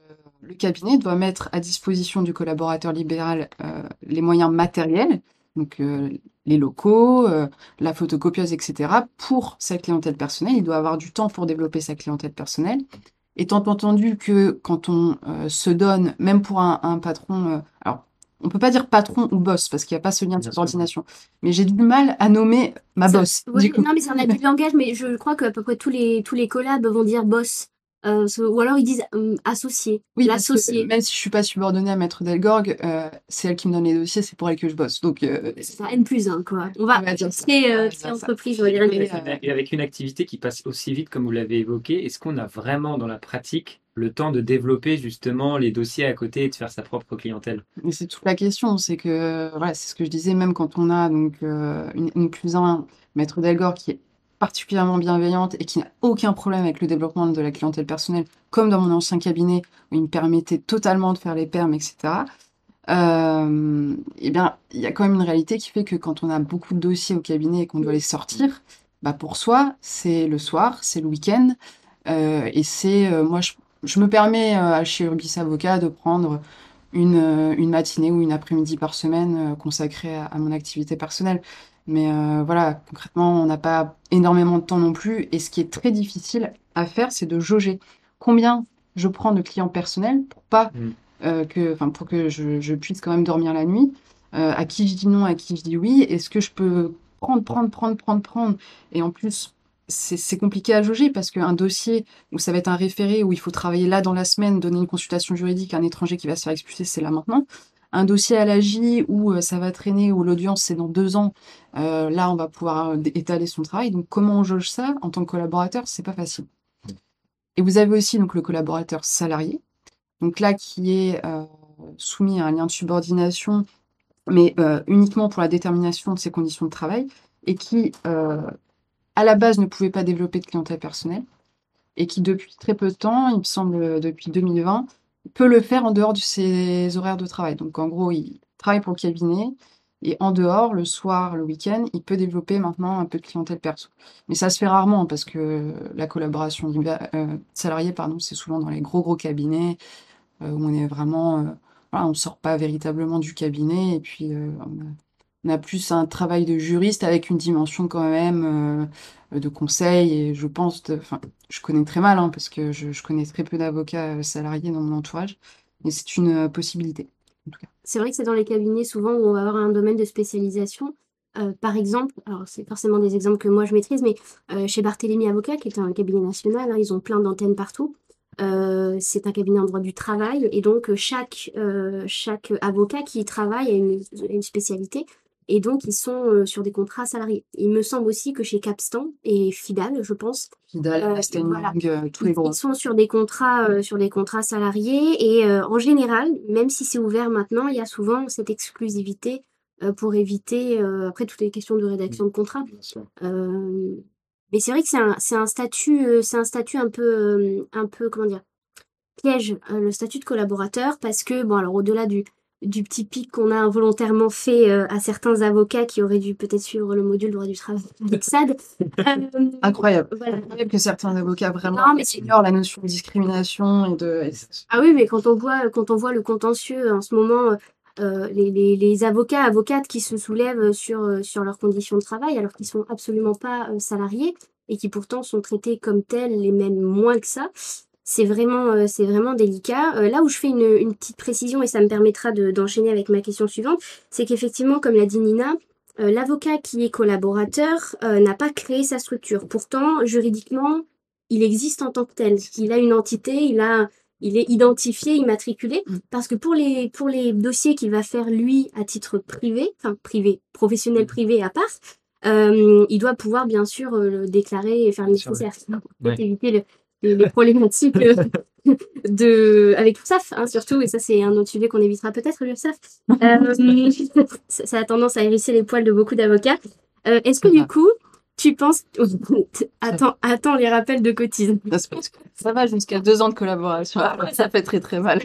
cabinet doit mettre à disposition du collaborateur libéral les moyens matériels, donc les locaux, euh, la photocopieuse, etc., pour sa clientèle personnelle. Il doit avoir du temps pour développer sa clientèle personnelle. Étant entendu que quand on euh, se donne, même pour un, patron, euh, alors on peut pas dire patron ou boss parce qu'il n'y a pas ce lien de subordination, mais j'ai du mal à nommer ma boss. non, mais c'est un abus de langage, mais je crois qu'à peu près tous les, tous les collabs vont dire boss. Euh, ou alors ils disent associé. Oui, l'associé. Même si je suis pas subordonnée à Maître Delgorgue, euh, c'est elle qui me donne les dossiers, c'est pour elle que je bosse. Donc euh, c'est un N plus 1, quoi. On va, dire c'est entreprise, on va dire Et avec une activité qui passe aussi vite comme vous l'avez évoqué, est-ce qu'on a vraiment dans la pratique le temps de développer justement les dossiers à côté et de faire sa propre clientèle? Mais c'est toute la question, c'est que voilà, c'est ce que je disais, même quand on a donc une, une plus 1 Maître Delgorgue qui est particulièrement bienveillante et qui n'a aucun problème avec le développement de la clientèle personnelle, comme dans mon ancien cabinet où il me permettait totalement de faire les permes, etc. Euh, eh bien, il y a quand même une réalité qui fait que quand on a beaucoup de dossiers au cabinet et qu'on doit les sortir, bah pour soi, c'est le soir, c'est le week-end, euh, et c'est euh, moi, je, me permets chez Urbis Avocat de prendre une matinée ou une après-midi par semaine consacrée à, mon activité personnelle. Mais euh, voilà, concrètement, on n'a pas énormément de temps non plus. Et ce qui est très difficile à faire, c'est de jauger combien je prends de clients personnels pour pas mm. euh, que, enfin, pour que je, puisse quand même dormir la nuit. Euh, à qui je dis non, à qui je dis oui. Est-ce que je peux prendre, prendre, prendre, prendre, prendre? Et en plus, c'est compliqué à jauger parce qu'un dossier où ça va être un référé, où il faut travailler là dans la semaine, donner une consultation juridique à un étranger qui va se faire expulser, c'est là maintenant un dossier à l'AJ où euh, ça va traîner, où l'audience c'est dans deux ans, euh, là on va pouvoir euh, étaler son travail. Donc comment on jauge ça en tant que collaborateur, c'est pas facile. Et vous avez aussi donc le collaborateur salarié, donc là qui est soumis à un lien de subordination, mais uniquement pour la détermination de ses conditions de travail, et qui à la base ne pouvait pas développer de clientèle personnelle, et qui depuis très peu de temps, il me semble depuis 2020, peut le faire en dehors de ses horaires de travail. Donc en gros, il travaille pour le cabinet, Et en dehors, le soir, le week-end, il peut développer maintenant un peu de clientèle perso. Mais ça se fait rarement parce que la collaboration euh, salariée, pardon, c'est souvent dans les gros gros cabinets euh, où on est vraiment, euh, voilà, on sort pas véritablement du cabinet et puis on a, plus un travail de juriste avec une dimension quand même de conseil et je pense, enfin, je connais très mal hein, parce que je, connais très peu d'avocats salariés dans mon entourage, mais c'est une possibilité. C'est vrai que c'est dans les cabinets souvent où on va avoir un domaine de spécialisation. Euh, par exemple, alors c'est forcément des exemples que moi je maîtrise, mais euh, chez Barthélémy Avocat, qui est un cabinet national, hein, ils ont plein d'antennes partout. Euh, c'est un cabinet en droit du travail et donc chaque, chaque avocat qui y travaille a une spécialité. Et donc, ils sont euh, sur des contrats salariés. Il me semble aussi que chez Capstan et Fidal, je pense. Fidal, euh, euh, tous les gros. Ils sont sur des contrats, sur des contrats salariés. Et en général, même si c'est ouvert maintenant, il y a souvent cette exclusivité pour éviter, après, toutes les questions de rédaction de contrat. mais c'est vrai que c'est un, un, statut, c'est un statut un peu, un peu, comment dire, piège, le statut de collaborateur, parce que, bon, alors au-delà du du petit pic qu'on a involontairement fait euh, à certains avocats qui auraient dû peut-être suivre le module droit du travail avec SAD. Euh, Incroyable. que certains avocats vraiment non, ignorent la notion de discrimination et de. Ah oui, mais quand on voit, quand on voit le contentieux en ce moment, euh, les, les, les, avocats, avocates qui se soulèvent sur, sur leurs conditions de travail alors qu'ils sont absolument pas salariés et qui pourtant sont traités comme tels et même moins que ça, c'est vraiment, euh, c'est vraiment délicat. Euh, là où je fais une, petite précision et ça me permettra d'enchaîner avec ma question suivante, c'est qu'effectivement, comme l'a dit Nina, euh, l'avocat qui est collaborateur n'a pas créé sa structure. Pourtant, juridiquement, il existe en tant que tel. Il a une entité, il a, il est identifié, immatriculé, mm. parce que pour les, pour les dossiers qu'il va faire lui à titre privé, enfin privé, professionnel mm. privé à part, il doit pouvoir bien sûr le déclarer et faire le nécessaire éviter le, les, problématiques euh, de, avec l'URSSAF, hein, surtout, et ça c'est un autre sujet qu'on évitera peut-être, l'URSSAF. Euh, ça, a tendance à hérisser les poils de beaucoup d'avocats. Euh, est-ce que du coup, tu penses... attends, attends les rappels de cotisme. Ça va jusqu'à deux ans de collaboration. ça fait très très mal.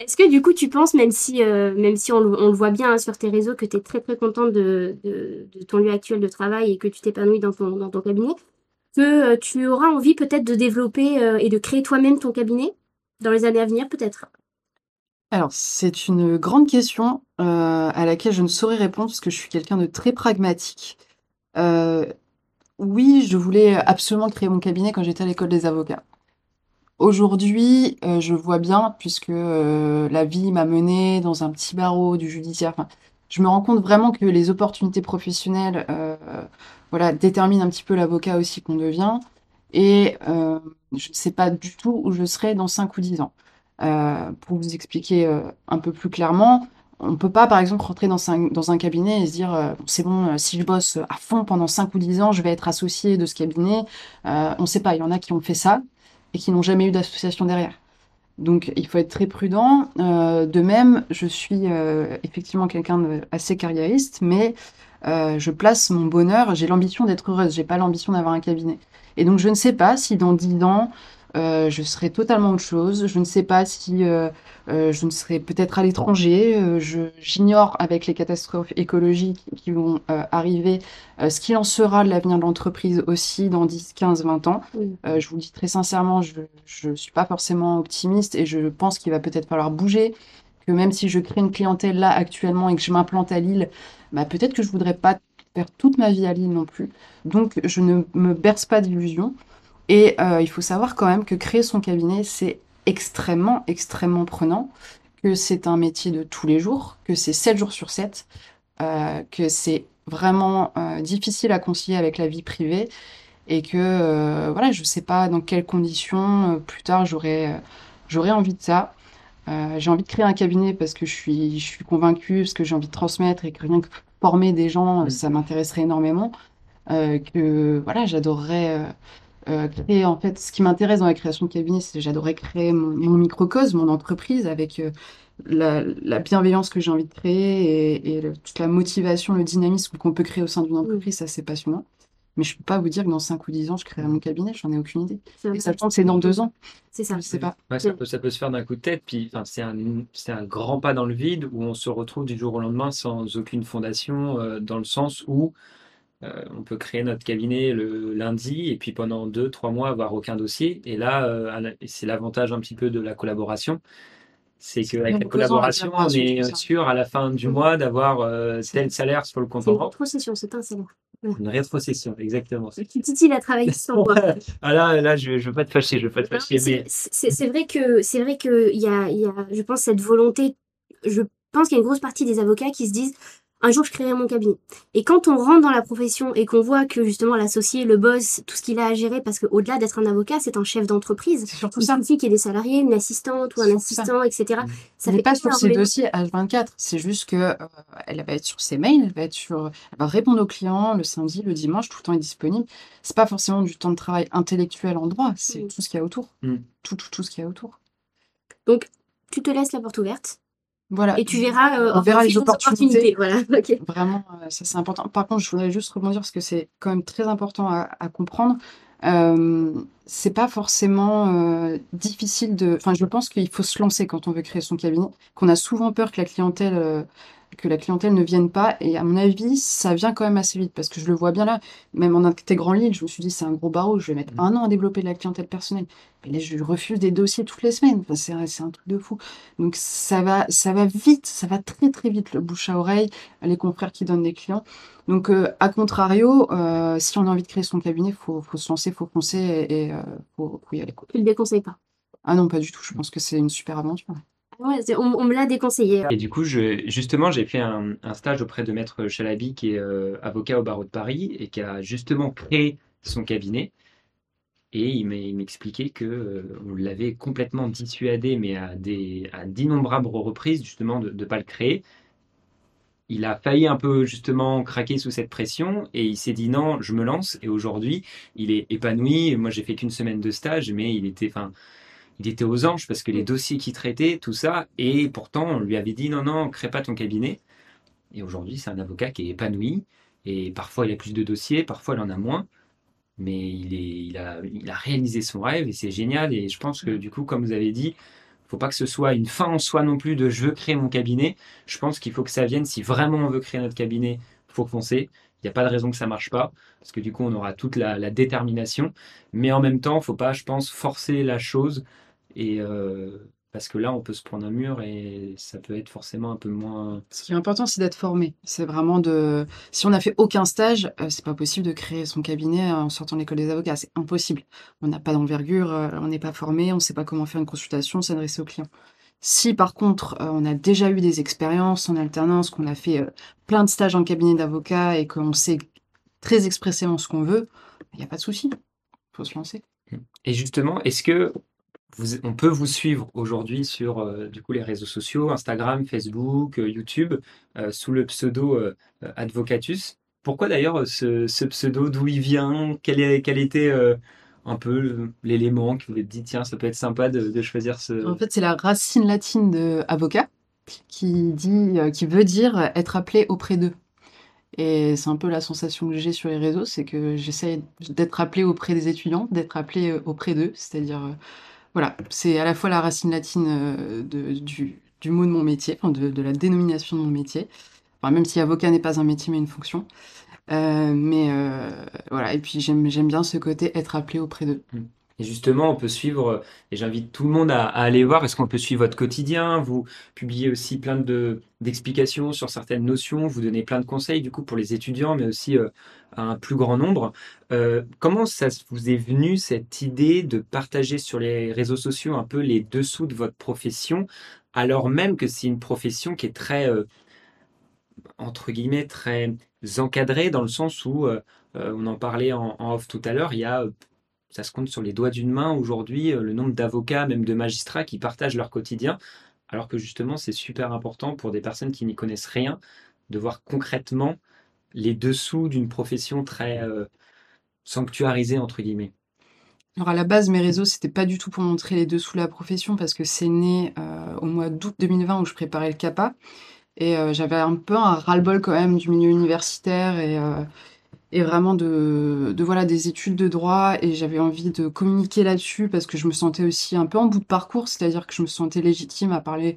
Est-ce que du coup, tu penses, même si, même si on, le voit bien hein, sur tes réseaux, que tu es très très contente de, de, de, ton lieu actuel de travail et que tu t'épanouis dans ton, dans ton cabinet, que euh, tu auras envie peut-être de développer euh, et de créer toi-même ton cabinet dans les années à venir, peut-être? Alors, c'est une grande question euh, à laquelle je ne saurais répondre parce que je suis quelqu'un de très pragmatique. oui, je voulais absolument créer mon cabinet quand j'étais à l'école des avocats. Aujourd'hui, je vois bien, puisque la vie m'a mené dans un petit barreau du judiciaire, je me rends compte vraiment que les opportunités professionnelles voilà, détermine un petit peu l'avocat aussi qu'on devient. Et euh, je ne sais pas du tout où je serai dans 5 ou 10 ans. Euh, pour vous expliquer euh, un peu plus clairement, on ne peut pas, par exemple, rentrer dans un, cabinet et se dire c'est bon, si je bosse à fond pendant 5 ou 10 ans, je vais être associé de ce cabinet. on ne sait pas, il y en a qui ont fait ça et qui n'ont jamais eu d'association derrière. Donc il faut être très prudent. de même, je suis effectivement quelqu'un d'assez carriériste, mais euh, je place mon bonheur, j'ai l'ambition d'être heureuse, j'ai pas l'ambition d'avoir un cabinet. Et donc je ne sais pas si dans dix ans, euh, je serai totalement autre chose. Je ne sais pas si euh, je ne serai peut-être à l'étranger. J'ignore avec les catastrophes écologiques qui vont arriver ce qu'il en sera de l'avenir de l'entreprise aussi dans 10, 15, 20 ans. je vous le dis très sincèrement, je ne suis pas forcément optimiste et je pense qu'il va peut-être falloir bouger. Que même si je crée une clientèle là actuellement et que je m'implante à Lille, bah, peut-être que je voudrais pas faire toute ma vie à Lille non plus. Donc, je ne me berce pas d'illusions. Et euh, il faut savoir quand même que créer son cabinet, c'est extrêmement, extrêmement prenant, que c'est un métier de tous les jours, que c'est 7 jours sur 7, euh, que c'est vraiment euh, difficile à concilier avec la vie privée et que voilà, je ne sais pas dans quelles conditions plus tard j'aurais envie de ça. J'ai envie de créer un cabinet parce que je suis, je suis convaincue, parce que j'ai envie de transmettre et que rien que former des gens, mm. ça m'intéresserait énormément. Que voilà, j'adorerais euh, créer. En fait, ce qui m'intéresse dans la création de cabinet, c'est j'adorerais créer mon, microcosme, mon entreprise avec la, bienveillance que j'ai envie de créer et, toute la motivation, le dynamisme qu'on peut créer au sein d'une entreprise. Ça, c'est passionnant. Mais je peux pas vous dire que dans 5 ou 10 ans, je créerai mon cabinet, j'en ai aucune idée. Et ça tombe, c'est dans 2 ans. C'est ça. Je sais pas. Ouais, ça peut, ça peut se faire d'un coup de tête, puis enfin, c'est un, c'est un grand pas dans le vide où on se retrouve du jour au lendemain sans aucune fondation, euh, dans le sens où euh, on peut créer notre cabinet le lundi et puis pendant deux, trois mois avoir aucun dossier. Et là, euh, la- c'est l'avantage un petit peu de la collaboration, c'est qu'avec la la collaboration, on est sûr à la fin du mois d'avoir euh, tel salaire sur le compte en une banque. rétrocession, c'est un salaire. Une rétrocession, exactement. Titi, il a travaillé sans moi. Ah là, là, je, je veux pas te fâcher, je veux pas te fâcher, mais c'est- vrai que c'est vrai que y a, y a, je pense cette volonté. Je pense qu'il y a une grosse partie des avocats qui se disent un jour je créerai mon cabinet. Et quand on rentre dans la profession et qu'on voit que justement l'associé, le boss, tout ce qu'il a à gérer, parce qu'au-delà d'être un avocat, c'est un chef d'entreprise. Surtout Il ça. qu'il y ait des salariés, une assistante ou un ça. assistant, etc. Ça Elle n'est pas sur ses dossiers H24. C'est juste que euh, elle va être sur ses mails, elle va être sur, elle va répondre aux clients le samedi, le dimanche, tout le temps est disponible. C'est pas forcément du temps de travail intellectuel en droit, c'est Mm. tout ce qu'il y a autour. Mm. Tout, tout, tout ce qu'il y a autour. Tu te laisses la porte ouverte Voilà. et tu verras. euh, On verra les opportunités. Voilà. Ok. Vraiment, euh, ça c'est important. Par contre, je voudrais juste rebondir parce que c'est quand même très important à, à comprendre. Euh, c'est pas forcément euh, difficile de. Enfin, je pense qu'il faut se lancer quand on veut créer son cabinet, qu'on a souvent peur que la clientèle, que la clientèle ne vienne pas. Et à mon avis, ça vient quand même assez vite parce que je le vois bien là. Même en intégrant l'île, je me suis dit c'est un gros barreau, je vais mettre Mm. un an à développer de la clientèle personnelle. Et là, je refuse des dossiers toutes les semaines. Enfin, c'est un- c'est un truc de fou. Donc ça va, ça va vite, ça va très très vite le bouche à oreille, les confrères qui donnent des clients. Donc, euh, à contrario, euh, si on a envie de créer son cabinet, faut, faut se lancer, faut foncer et, et, euh, faut, faut y aller. quoi. Tu le déconseilles pas? Ah non, pas du tout. Je pense que c'est une super aventure. Ouais, on, me l'a déconseillé. Et du coup, justement, j'ai fait un, stage auprès de Maître Chalabi, qui est euh, avocat au barreau de Paris et qui a justement créé son cabinet. Et il m'expliquait que euh, on l'avait complètement dissuadé, mais à d'innombrables reprises, justement, de ne pas le créer. Il a failli un peu justement craquer sous cette pression et il s'est dit non, je me lance. Et aujourd'hui, il est épanoui. Moi, j'ai fait qu'une semaine de stage, mais il était, enfin, il était aux anges parce que les dossiers qu'il traitait, tout ça, et pourtant on lui avait dit non, non, crée pas ton cabinet. Et aujourd'hui, c'est un avocat qui est épanoui, et parfois il a plus de dossiers, parfois il en a moins, mais il, est, il, a, il a réalisé son rêve et c'est génial. Et je pense que du coup, comme vous avez dit, faut pas que ce soit une fin en soi non plus de je veux créer mon cabinet. Je pense qu'il faut que ça vienne. Si vraiment on veut créer notre cabinet, faut foncer. Il n'y a pas de raison que ça marche pas, parce que du coup, on aura toute la, la détermination. Mais en même temps, faut pas, je pense, forcer la chose. Et euh, parce que là, on peut se prendre un mur et ça peut être forcément un peu moins. Ce qui est important, c'est d'être formé. C'est vraiment de. Si on n'a fait aucun stage, euh, c'est pas possible de créer son cabinet en sortant de l'école des avocats. C'est impossible. On n'a pas d'envergure, euh, on n'est pas formé, on ne sait pas comment faire une consultation, s'adresser aux clients. Si par contre, euh, on a déjà eu des expériences en alternance, qu'on a fait euh, plein de stages en cabinet d'avocat et qu'on sait très expressément ce qu'on veut, il n'y a pas de souci. Il faut se lancer. Et justement, est-ce que on peut vous suivre aujourd'hui sur euh, du coup les réseaux sociaux, Instagram, Facebook, euh, YouTube, euh, sous le pseudo Advocatus. Pourquoi d'ailleurs ce, pseudo, d'où il vient, quel, est, quel était un peu l'élément qui vous êtes dit tiens ça peut être sympa de, choisir ce. En fait, c'est la racine latine de avocat qui dit, qui veut dire être appelé auprès d'eux. Et c'est un peu la sensation que j'ai sur les réseaux, c'est que j'essaie d'être appelé auprès des étudiants, d'être appelé auprès d'eux. C'est-à-dire, voilà, c'est à la fois la racine latine euh, du, mot de mon métier, de, la dénomination de mon métier. Même si avocat n'est pas un métier mais une fonction. Euh, mais euh, voilà, et puis j'aime bien ce côté être appelé auprès d'eux. Et justement, on peut suivre, et j'invite tout le monde à, aller voir, parce qu'on peut suivre votre quotidien, vous publiez aussi plein de, d'explications sur certaines notions, vous donnez plein de conseils, du coup, pour les étudiants, mais aussi euh, à un plus grand nombre. Euh, comment ça vous est venu, cette idée de partager sur les réseaux sociaux un peu les dessous de votre profession, alors même que c'est une profession qui est très, euh, entre guillemets, très encadrée, dans le sens où, on en parlait en, en off tout à l'heure, il y a... ça se compte sur les doigts d'une main aujourd'hui, euh, le nombre d'avocats, même de magistrats qui partagent leur quotidien, alors que justement c'est super important pour des personnes qui n'y connaissent rien de voir concrètement les dessous d'une profession très euh, sanctuarisée, entre guillemets. Alors à la base, mes réseaux, c'était pas du tout pour montrer les dessous de la profession parce que c'est né euh, au mois d'août 2020 où je préparais le CAPA et j'avais un peu un ras-le-bol quand même du milieu universitaire et, et vraiment de, de voilà des études de droit et j'avais envie de communiquer là-dessus parce que je me sentais aussi un peu en bout de parcours, c'est-à-dire que je me sentais légitime à parler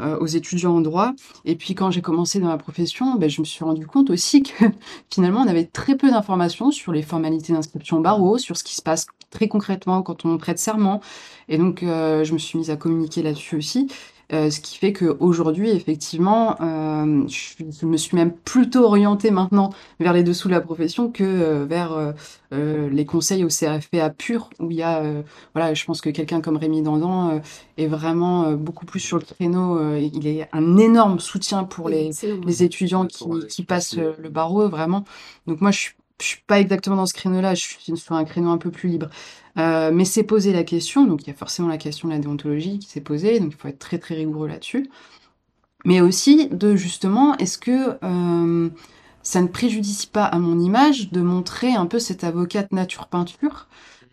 euh, aux étudiants en droit. Et puis quand j'ai commencé dans ma profession, ben, je me suis rendu compte aussi que finalement on avait très peu d'informations sur les formalités d'inscription au barreau, sur ce qui se passe très concrètement quand on prête serment. Et donc euh, je me suis mise à communiquer là-dessus aussi. Euh, ce qui fait qu'aujourd'hui, effectivement, euh, je, me suis même plutôt orientée maintenant vers les dessous de la profession que euh, vers les conseils au CFPA pur, où il y a, voilà, je pense que quelqu'un comme Rémi Dandan est vraiment beaucoup plus sur le créneau. il est un énorme soutien pour les, les étudiants qui, qui passent le barreau, vraiment. Donc moi, je suis je suis pas exactement dans ce créneau-là, je suis sur un créneau un peu plus libre. Euh, mais c'est posé la question, donc il y a forcément la question de la déontologie qui s'est posée, donc il faut être très très rigoureux là-dessus. Mais aussi de justement, est-ce que euh, ça ne préjudicie pas à mon image de montrer un peu cette avocate nature peinture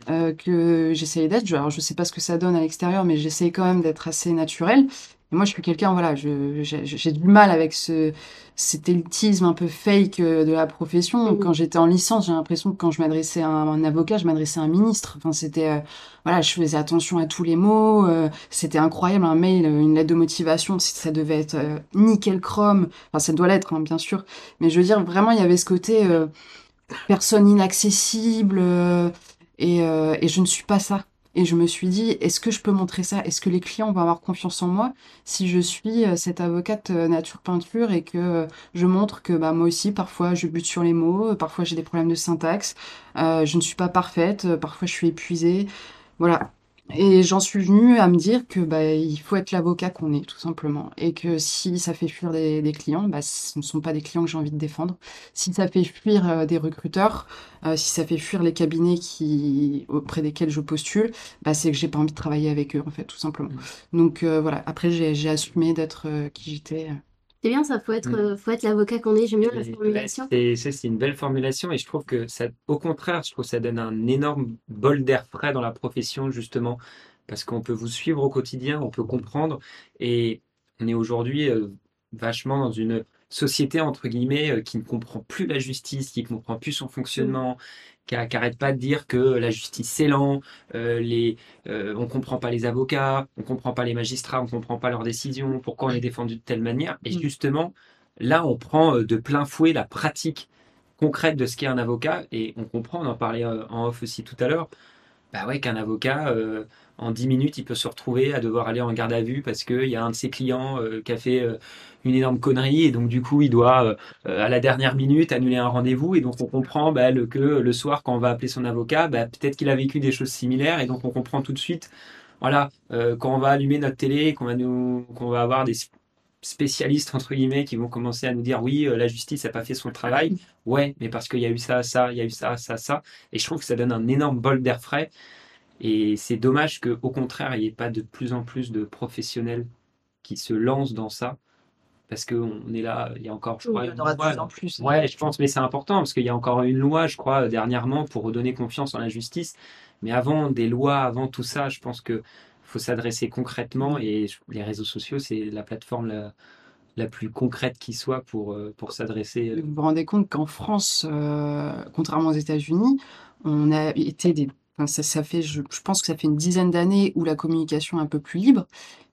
euh, que j'essayais d'être? Alors je sais pas ce que ça donne à l'extérieur, mais j'essaye quand même d'être assez naturelle. Et moi, je suis quelqu'un, voilà, j'ai du mal avec ce, cet élitisme un peu fake euh, de la profession. Mmh. Quand j'étais en licence, j'ai l'impression que quand je m'adressais à un, avocat, je m'adressais à un ministre. Enfin, c'était, euh, voilà, je faisais attention à tous les mots. Euh, c'était incroyable, un mail, une lettre de motivation, ça devait être nickel chrome. Enfin, ça doit l'être, hein, bien sûr. Mais je veux dire, vraiment, il y avait ce côté personne inaccessible. et, et je ne suis pas ça. Et je me suis dit, est-ce que je peux montrer ça? Est-ce que les clients vont avoir confiance en moi si je suis euh, cette avocate euh, nature peinture et que euh, je montre que bah, moi aussi, parfois, je bute sur les mots, parfois j'ai des problèmes de syntaxe, je ne suis pas parfaite, parfois je suis épuisée. Voilà, et j'en suis venue à me dire que bah, il faut être l'avocat qu'on est, tout simplement. Et que si ça fait fuir des, clients, bah, ce ne sont pas des clients que j'ai envie de défendre. Si ça fait fuir euh, des recruteurs, euh, si ça fait fuir les cabinets qui, auprès desquels je postule, bah, c'est que j'ai pas envie de travailler avec eux, en fait, tout simplement. Mmh. Donc euh, voilà, après j'ai assumé d'être qui j'étais. C'est bien ça, faut être, mm. euh, faut être l'avocat qu'on est. J'aime bien la formulation. C'est une belle formulation et je trouve que ça, au contraire, je trouve que ça donne un énorme bol d'air frais dans la profession justement parce qu'on peut vous suivre au quotidien, on peut comprendre et on est aujourd'hui euh, vachement dans une société entre guillemets euh, qui ne comprend plus la justice, qui ne comprend plus son fonctionnement, qui n'arrête pas de dire que la justice c'est lent, euh, les, euh, on comprend pas les avocats, on comprend pas les magistrats, on comprend pas leurs décisions, pourquoi on est défendu de telle manière. Et mm. justement, là, on prend euh, de plein fouet la pratique concrète de ce qu'est un avocat et on comprend, on en parlait en off aussi tout à l'heure, bah ouais, qu'un avocat, en 10 minutes, il peut se retrouver à devoir aller en garde à vue parce qu'il y a un de ses clients euh, qui a fait euh, une énorme connerie et donc du coup, il doit, euh, à la dernière minute, annuler un rendez-vous. Et donc, on comprend bah, que le soir, quand on va appeler son avocat, bah, peut-être qu'il a vécu des choses similaires et donc on comprend tout de suite. Voilà, quand on va allumer notre télé, qu'on va, avoir des spécialistes entre guillemets qui vont commencer à nous dire oui la justice n'a pas fait son travail ouais mais parce qu'il y a eu ça ça il y a eu ça ça ça et je trouve que ça donne un énorme bol d'air frais et c'est dommage qu'au contraire, il n'y ait pas de plus en plus de professionnels qui se lancent dans ça. Parce qu'on est là, il y a encore, je crois, il y en aura de plus en plus. Ouais, je pense, mais c'est important parce qu'il y a encore une loi, je crois, dernièrement pour redonner confiance en la justice. Mais avant des lois, avant tout ça, je pense qu'il faut s'adresser concrètement et les réseaux sociaux, c'est la plateforme la, plus concrète qui soit pour, euh, pour s'adresser. Euh. Vous vous rendez compte qu'en France, euh, contrairement aux États-Unis, on a été des ça, fait, je, pense que ça fait une dizaine d'années où la communication est un peu plus libre.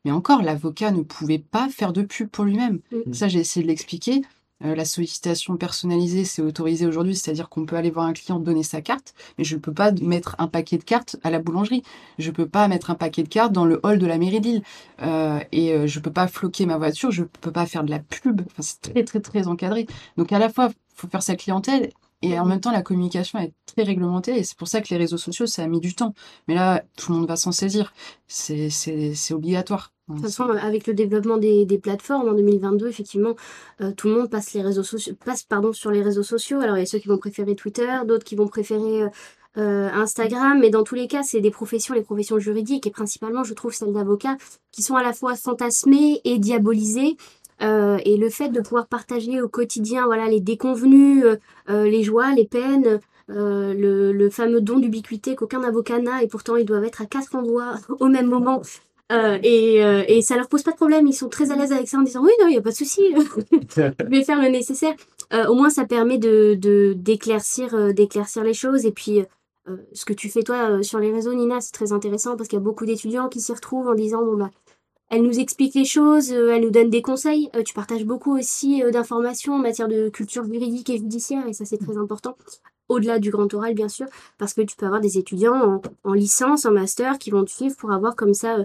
Mais encore, l'avocat ne pouvait pas faire de pub pour lui-même. Mmh. Ça, j'ai essayé de l'expliquer. Euh, la sollicitation personnalisée, c'est autorisé aujourd'hui, c'est-à-dire qu'on peut aller voir un client, donner sa carte, mais je ne peux pas mettre un paquet de cartes à la boulangerie. Je ne peux pas mettre un paquet de cartes dans le hall de la mairie d'île. Euh, et euh, je ne peux pas floquer ma voiture, je ne peux pas faire de la pub. Enfin, c'est très, très, très encadré. Donc, à la fois, il faut faire sa clientèle et en même temps, la communication est très réglementée et c'est pour ça que les réseaux sociaux, ça a mis du temps. Mais là, tout le monde va s'en saisir. C'est obligatoire. De toute façon, avec le développement des, des plateformes en 2022, effectivement, euh, tout le monde passe, les réseaux sociaux, passe pardon, sur les réseaux sociaux. Alors, il y a ceux qui vont préférer Twitter, d'autres qui vont préférer euh, euh, Instagram, mais dans tous les cas, c'est des professions, les professions juridiques, et principalement, je trouve, celles d'avocats, qui sont à la fois fantasmées et diabolisées. Euh, et le fait de pouvoir partager au quotidien voilà les déconvenus, euh, euh, les joies, les peines, le, le, fameux don d'ubiquité qu'aucun avocat n'a et pourtant ils doivent être à quatre endroits au même moment. et, et ça leur pose pas de problème, ils sont très à l'aise avec ça en disant oui non il y a pas de souci, je vais faire le nécessaire. au moins ça permet de d'éclaircir d'éclaircir les choses et puis ce que tu fais toi sur les réseaux Nina c'est très intéressant parce qu'il y a beaucoup d'étudiants qui s'y retrouvent en disant bon bah elle nous explique les choses, elle nous donne des conseils. tu partages beaucoup aussi d'informations en matière de culture juridique et judiciaire, et ça c'est très important au-delà du grand oral bien sûr, parce que tu peux avoir des étudiants en, licence, en master qui vont te suivre pour avoir comme ça euh,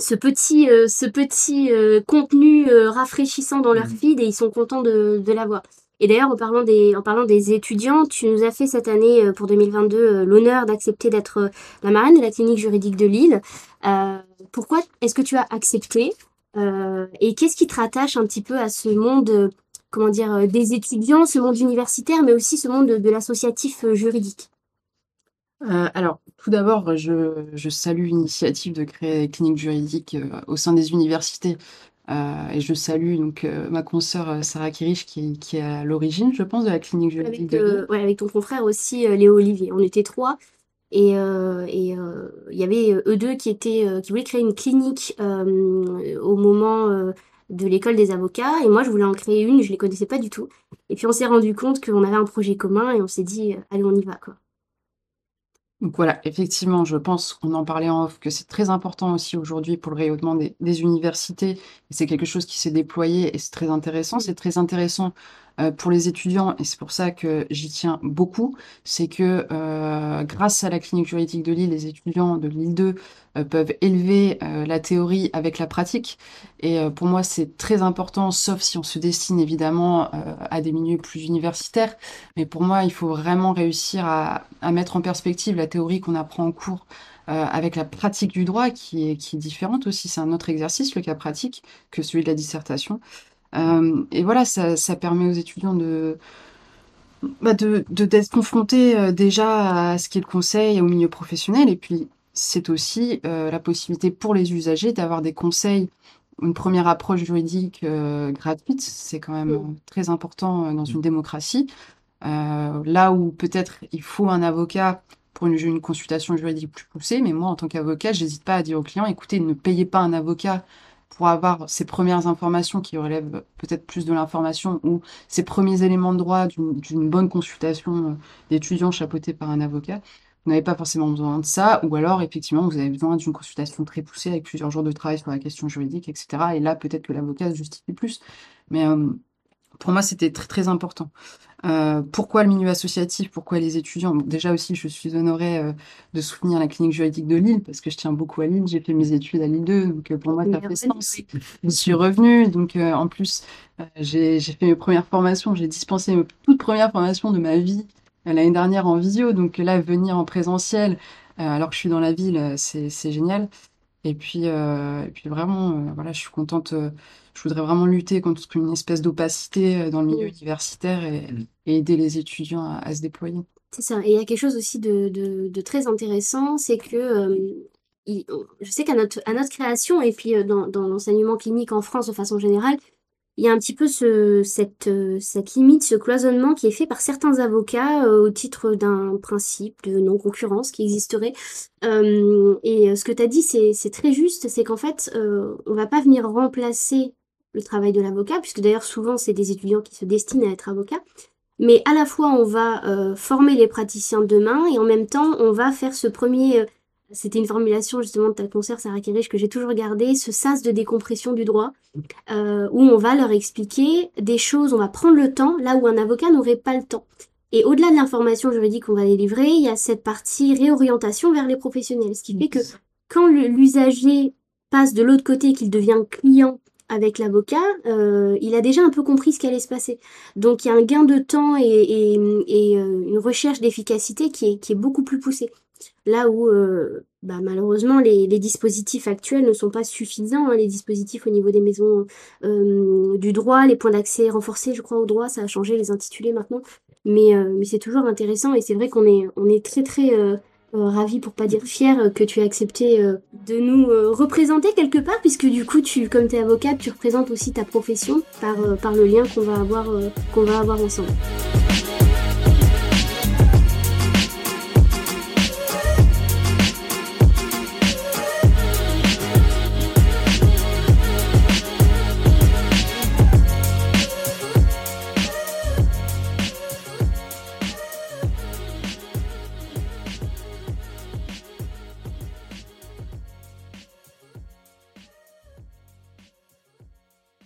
ce petit, euh, ce petit euh, contenu rafraîchissant dans leur mmh. feed et ils sont contents de, de l'avoir. Et d'ailleurs, en parlant des, en parlant des étudiants, tu nous as fait cette année pour 2022 l'honneur d'accepter d'être la marraine de la clinique juridique de Lille. pourquoi est-ce que tu as accepté et qu'est-ce qui te rattache un petit peu à ce monde comment dire, euh, des étudiants, ce monde universitaire, mais aussi ce monde de, l'associatif euh, juridique? Euh, alors, tout d'abord, je, salue l'initiative de créer des cliniques juridiques au sein des universités. Et je salue donc ma consoeur Sarah Kirich qui, est à l'origine, je pense, de la clinique juridique. Avec, ouais, avec ton confrère aussi, Léo Olivier. On était trois. Et il y avait eux deux qui, étaient, qui voulaient créer une clinique au moment de l'école des avocats et moi je voulais en créer une, je les connaissais pas du tout. Et puis on s'est rendu compte qu'on avait un projet commun et on s'est dit euh, allez on y va quoi. Donc voilà, effectivement, je pense qu'on en parlait en off, que c'est très important aussi aujourd'hui pour le rayonnement des, des universités. C'est quelque chose qui s'est déployé et c'est très intéressant. Mm. C'est très intéressant euh, pour les étudiants, et c'est pour ça que j'y tiens beaucoup, c'est que euh, grâce à la clinique juridique de Lille, les étudiants de Lille 2 euh, peuvent élever la théorie avec la pratique. Et pour moi, c'est très important, sauf si on se destine évidemment à des milieux plus universitaires. Mais pour moi, il faut vraiment réussir à, à mettre en perspective la théorie qu'on apprend en cours avec la pratique du droit qui est, qui est différente aussi. C'est un autre exercice, le cas pratique, que celui de la dissertation. Euh, et voilà, ça, ça, permet aux étudiants de bah de d'être confrontés euh, déjà à ce qu'est le conseil au milieu professionnel. Et puis, c'est aussi euh, la possibilité pour les usagers d'avoir des conseils, une première approche juridique gratuite. C'est quand même mmh. très important dans une démocratie. là où peut-être il faut un avocat pour une, une, consultation juridique plus poussée, mais moi, en tant qu'avocat, j'hésite pas à dire aux clients, écoutez, ne payez pas un avocat pour avoir ces premières informations qui relèvent peut-être plus de l'information ou ces premiers éléments de droit d'une bonne consultation euh, d'étudiants chapeautés par un avocat. Vous n'avez pas forcément besoin de ça, ou alors effectivement vous avez besoin d'une consultation très poussée avec plusieurs jours de travail sur la question juridique, etc. Et là peut-être que l'avocat se justifie plus. Mais euh, pour moi, c'était très très important. Euh, pourquoi le milieu associatif? Pourquoi les étudiants? Déjà aussi, je suis honorée euh, de soutenir la clinique juridique de Lille parce que je tiens beaucoup à Lille. J'ai fait mes études à Lille 2, donc euh, pour moi, ça fait sens. Je suis revenue, donc en plus, j'ai fait mes premières formations. J'ai dispensé mes toutes premières formations de ma vie l'année dernière en visio. Donc là, venir en présentiel alors que je suis dans la ville, c'est génial. Et puis, et puis vraiment, voilà, je suis contente je voudrais vraiment lutter contre une espèce d'opacité euh, dans le milieu mmh. universitaire mmh. et, aider les étudiants à, se déployer. C'est ça. Et il y a quelque chose aussi de, très intéressant, c'est que euh, je sais qu'à notre, à notre création et puis euh, dans, l'enseignement clinique en France de façon générale, il y a un petit peu ce, cette, cette limite, ce cloisonnement qui est fait par certains avocats au titre d'un principe de non-concurrence qui existerait. et ce que tu as dit, c'est très juste, c'est qu'en fait, on va pas venir remplacer le travail de l'avocat, puisque d'ailleurs souvent c'est des étudiants qui se destinent à être avocats. Mais à la fois on va euh, former les praticiens de demain et en même temps on va faire ce premier, euh, c'était une formulation justement de ta concert Sarah Kirich que j'ai toujours gardé, ce sas de décompression du droit, euh, où on va leur expliquer des choses, on va prendre le temps là où un avocat n'aurait pas le temps. Et au-delà de l'information juridique qu'on va délivrer, il y a cette partie réorientation vers les professionnels, ce qui fait que quand l'usager passe de l'autre côté, qu'il devient client avec l'avocat, euh, il a déjà un peu compris ce qui allait se passer. Donc il y a un gain de temps et, euh, une recherche d'efficacité qui est, beaucoup plus poussée. Là où euh, bah, malheureusement les, dispositifs actuels ne sont pas suffisants, hein. les dispositifs au niveau des maisons du droit, les points d'accès renforcés, je crois, au droit, ça a changé les intitulés maintenant. Mais, c'est toujours intéressant et c'est vrai qu'on est, on est très très euh, ravi pour pas dire fier que tu aies accepté euh, de nous euh, représenter quelque part puisque du coup tu comme tu es avocate tu représentes aussi ta profession par, par le lien qu'on va avoir qu'on va avoir ensemble.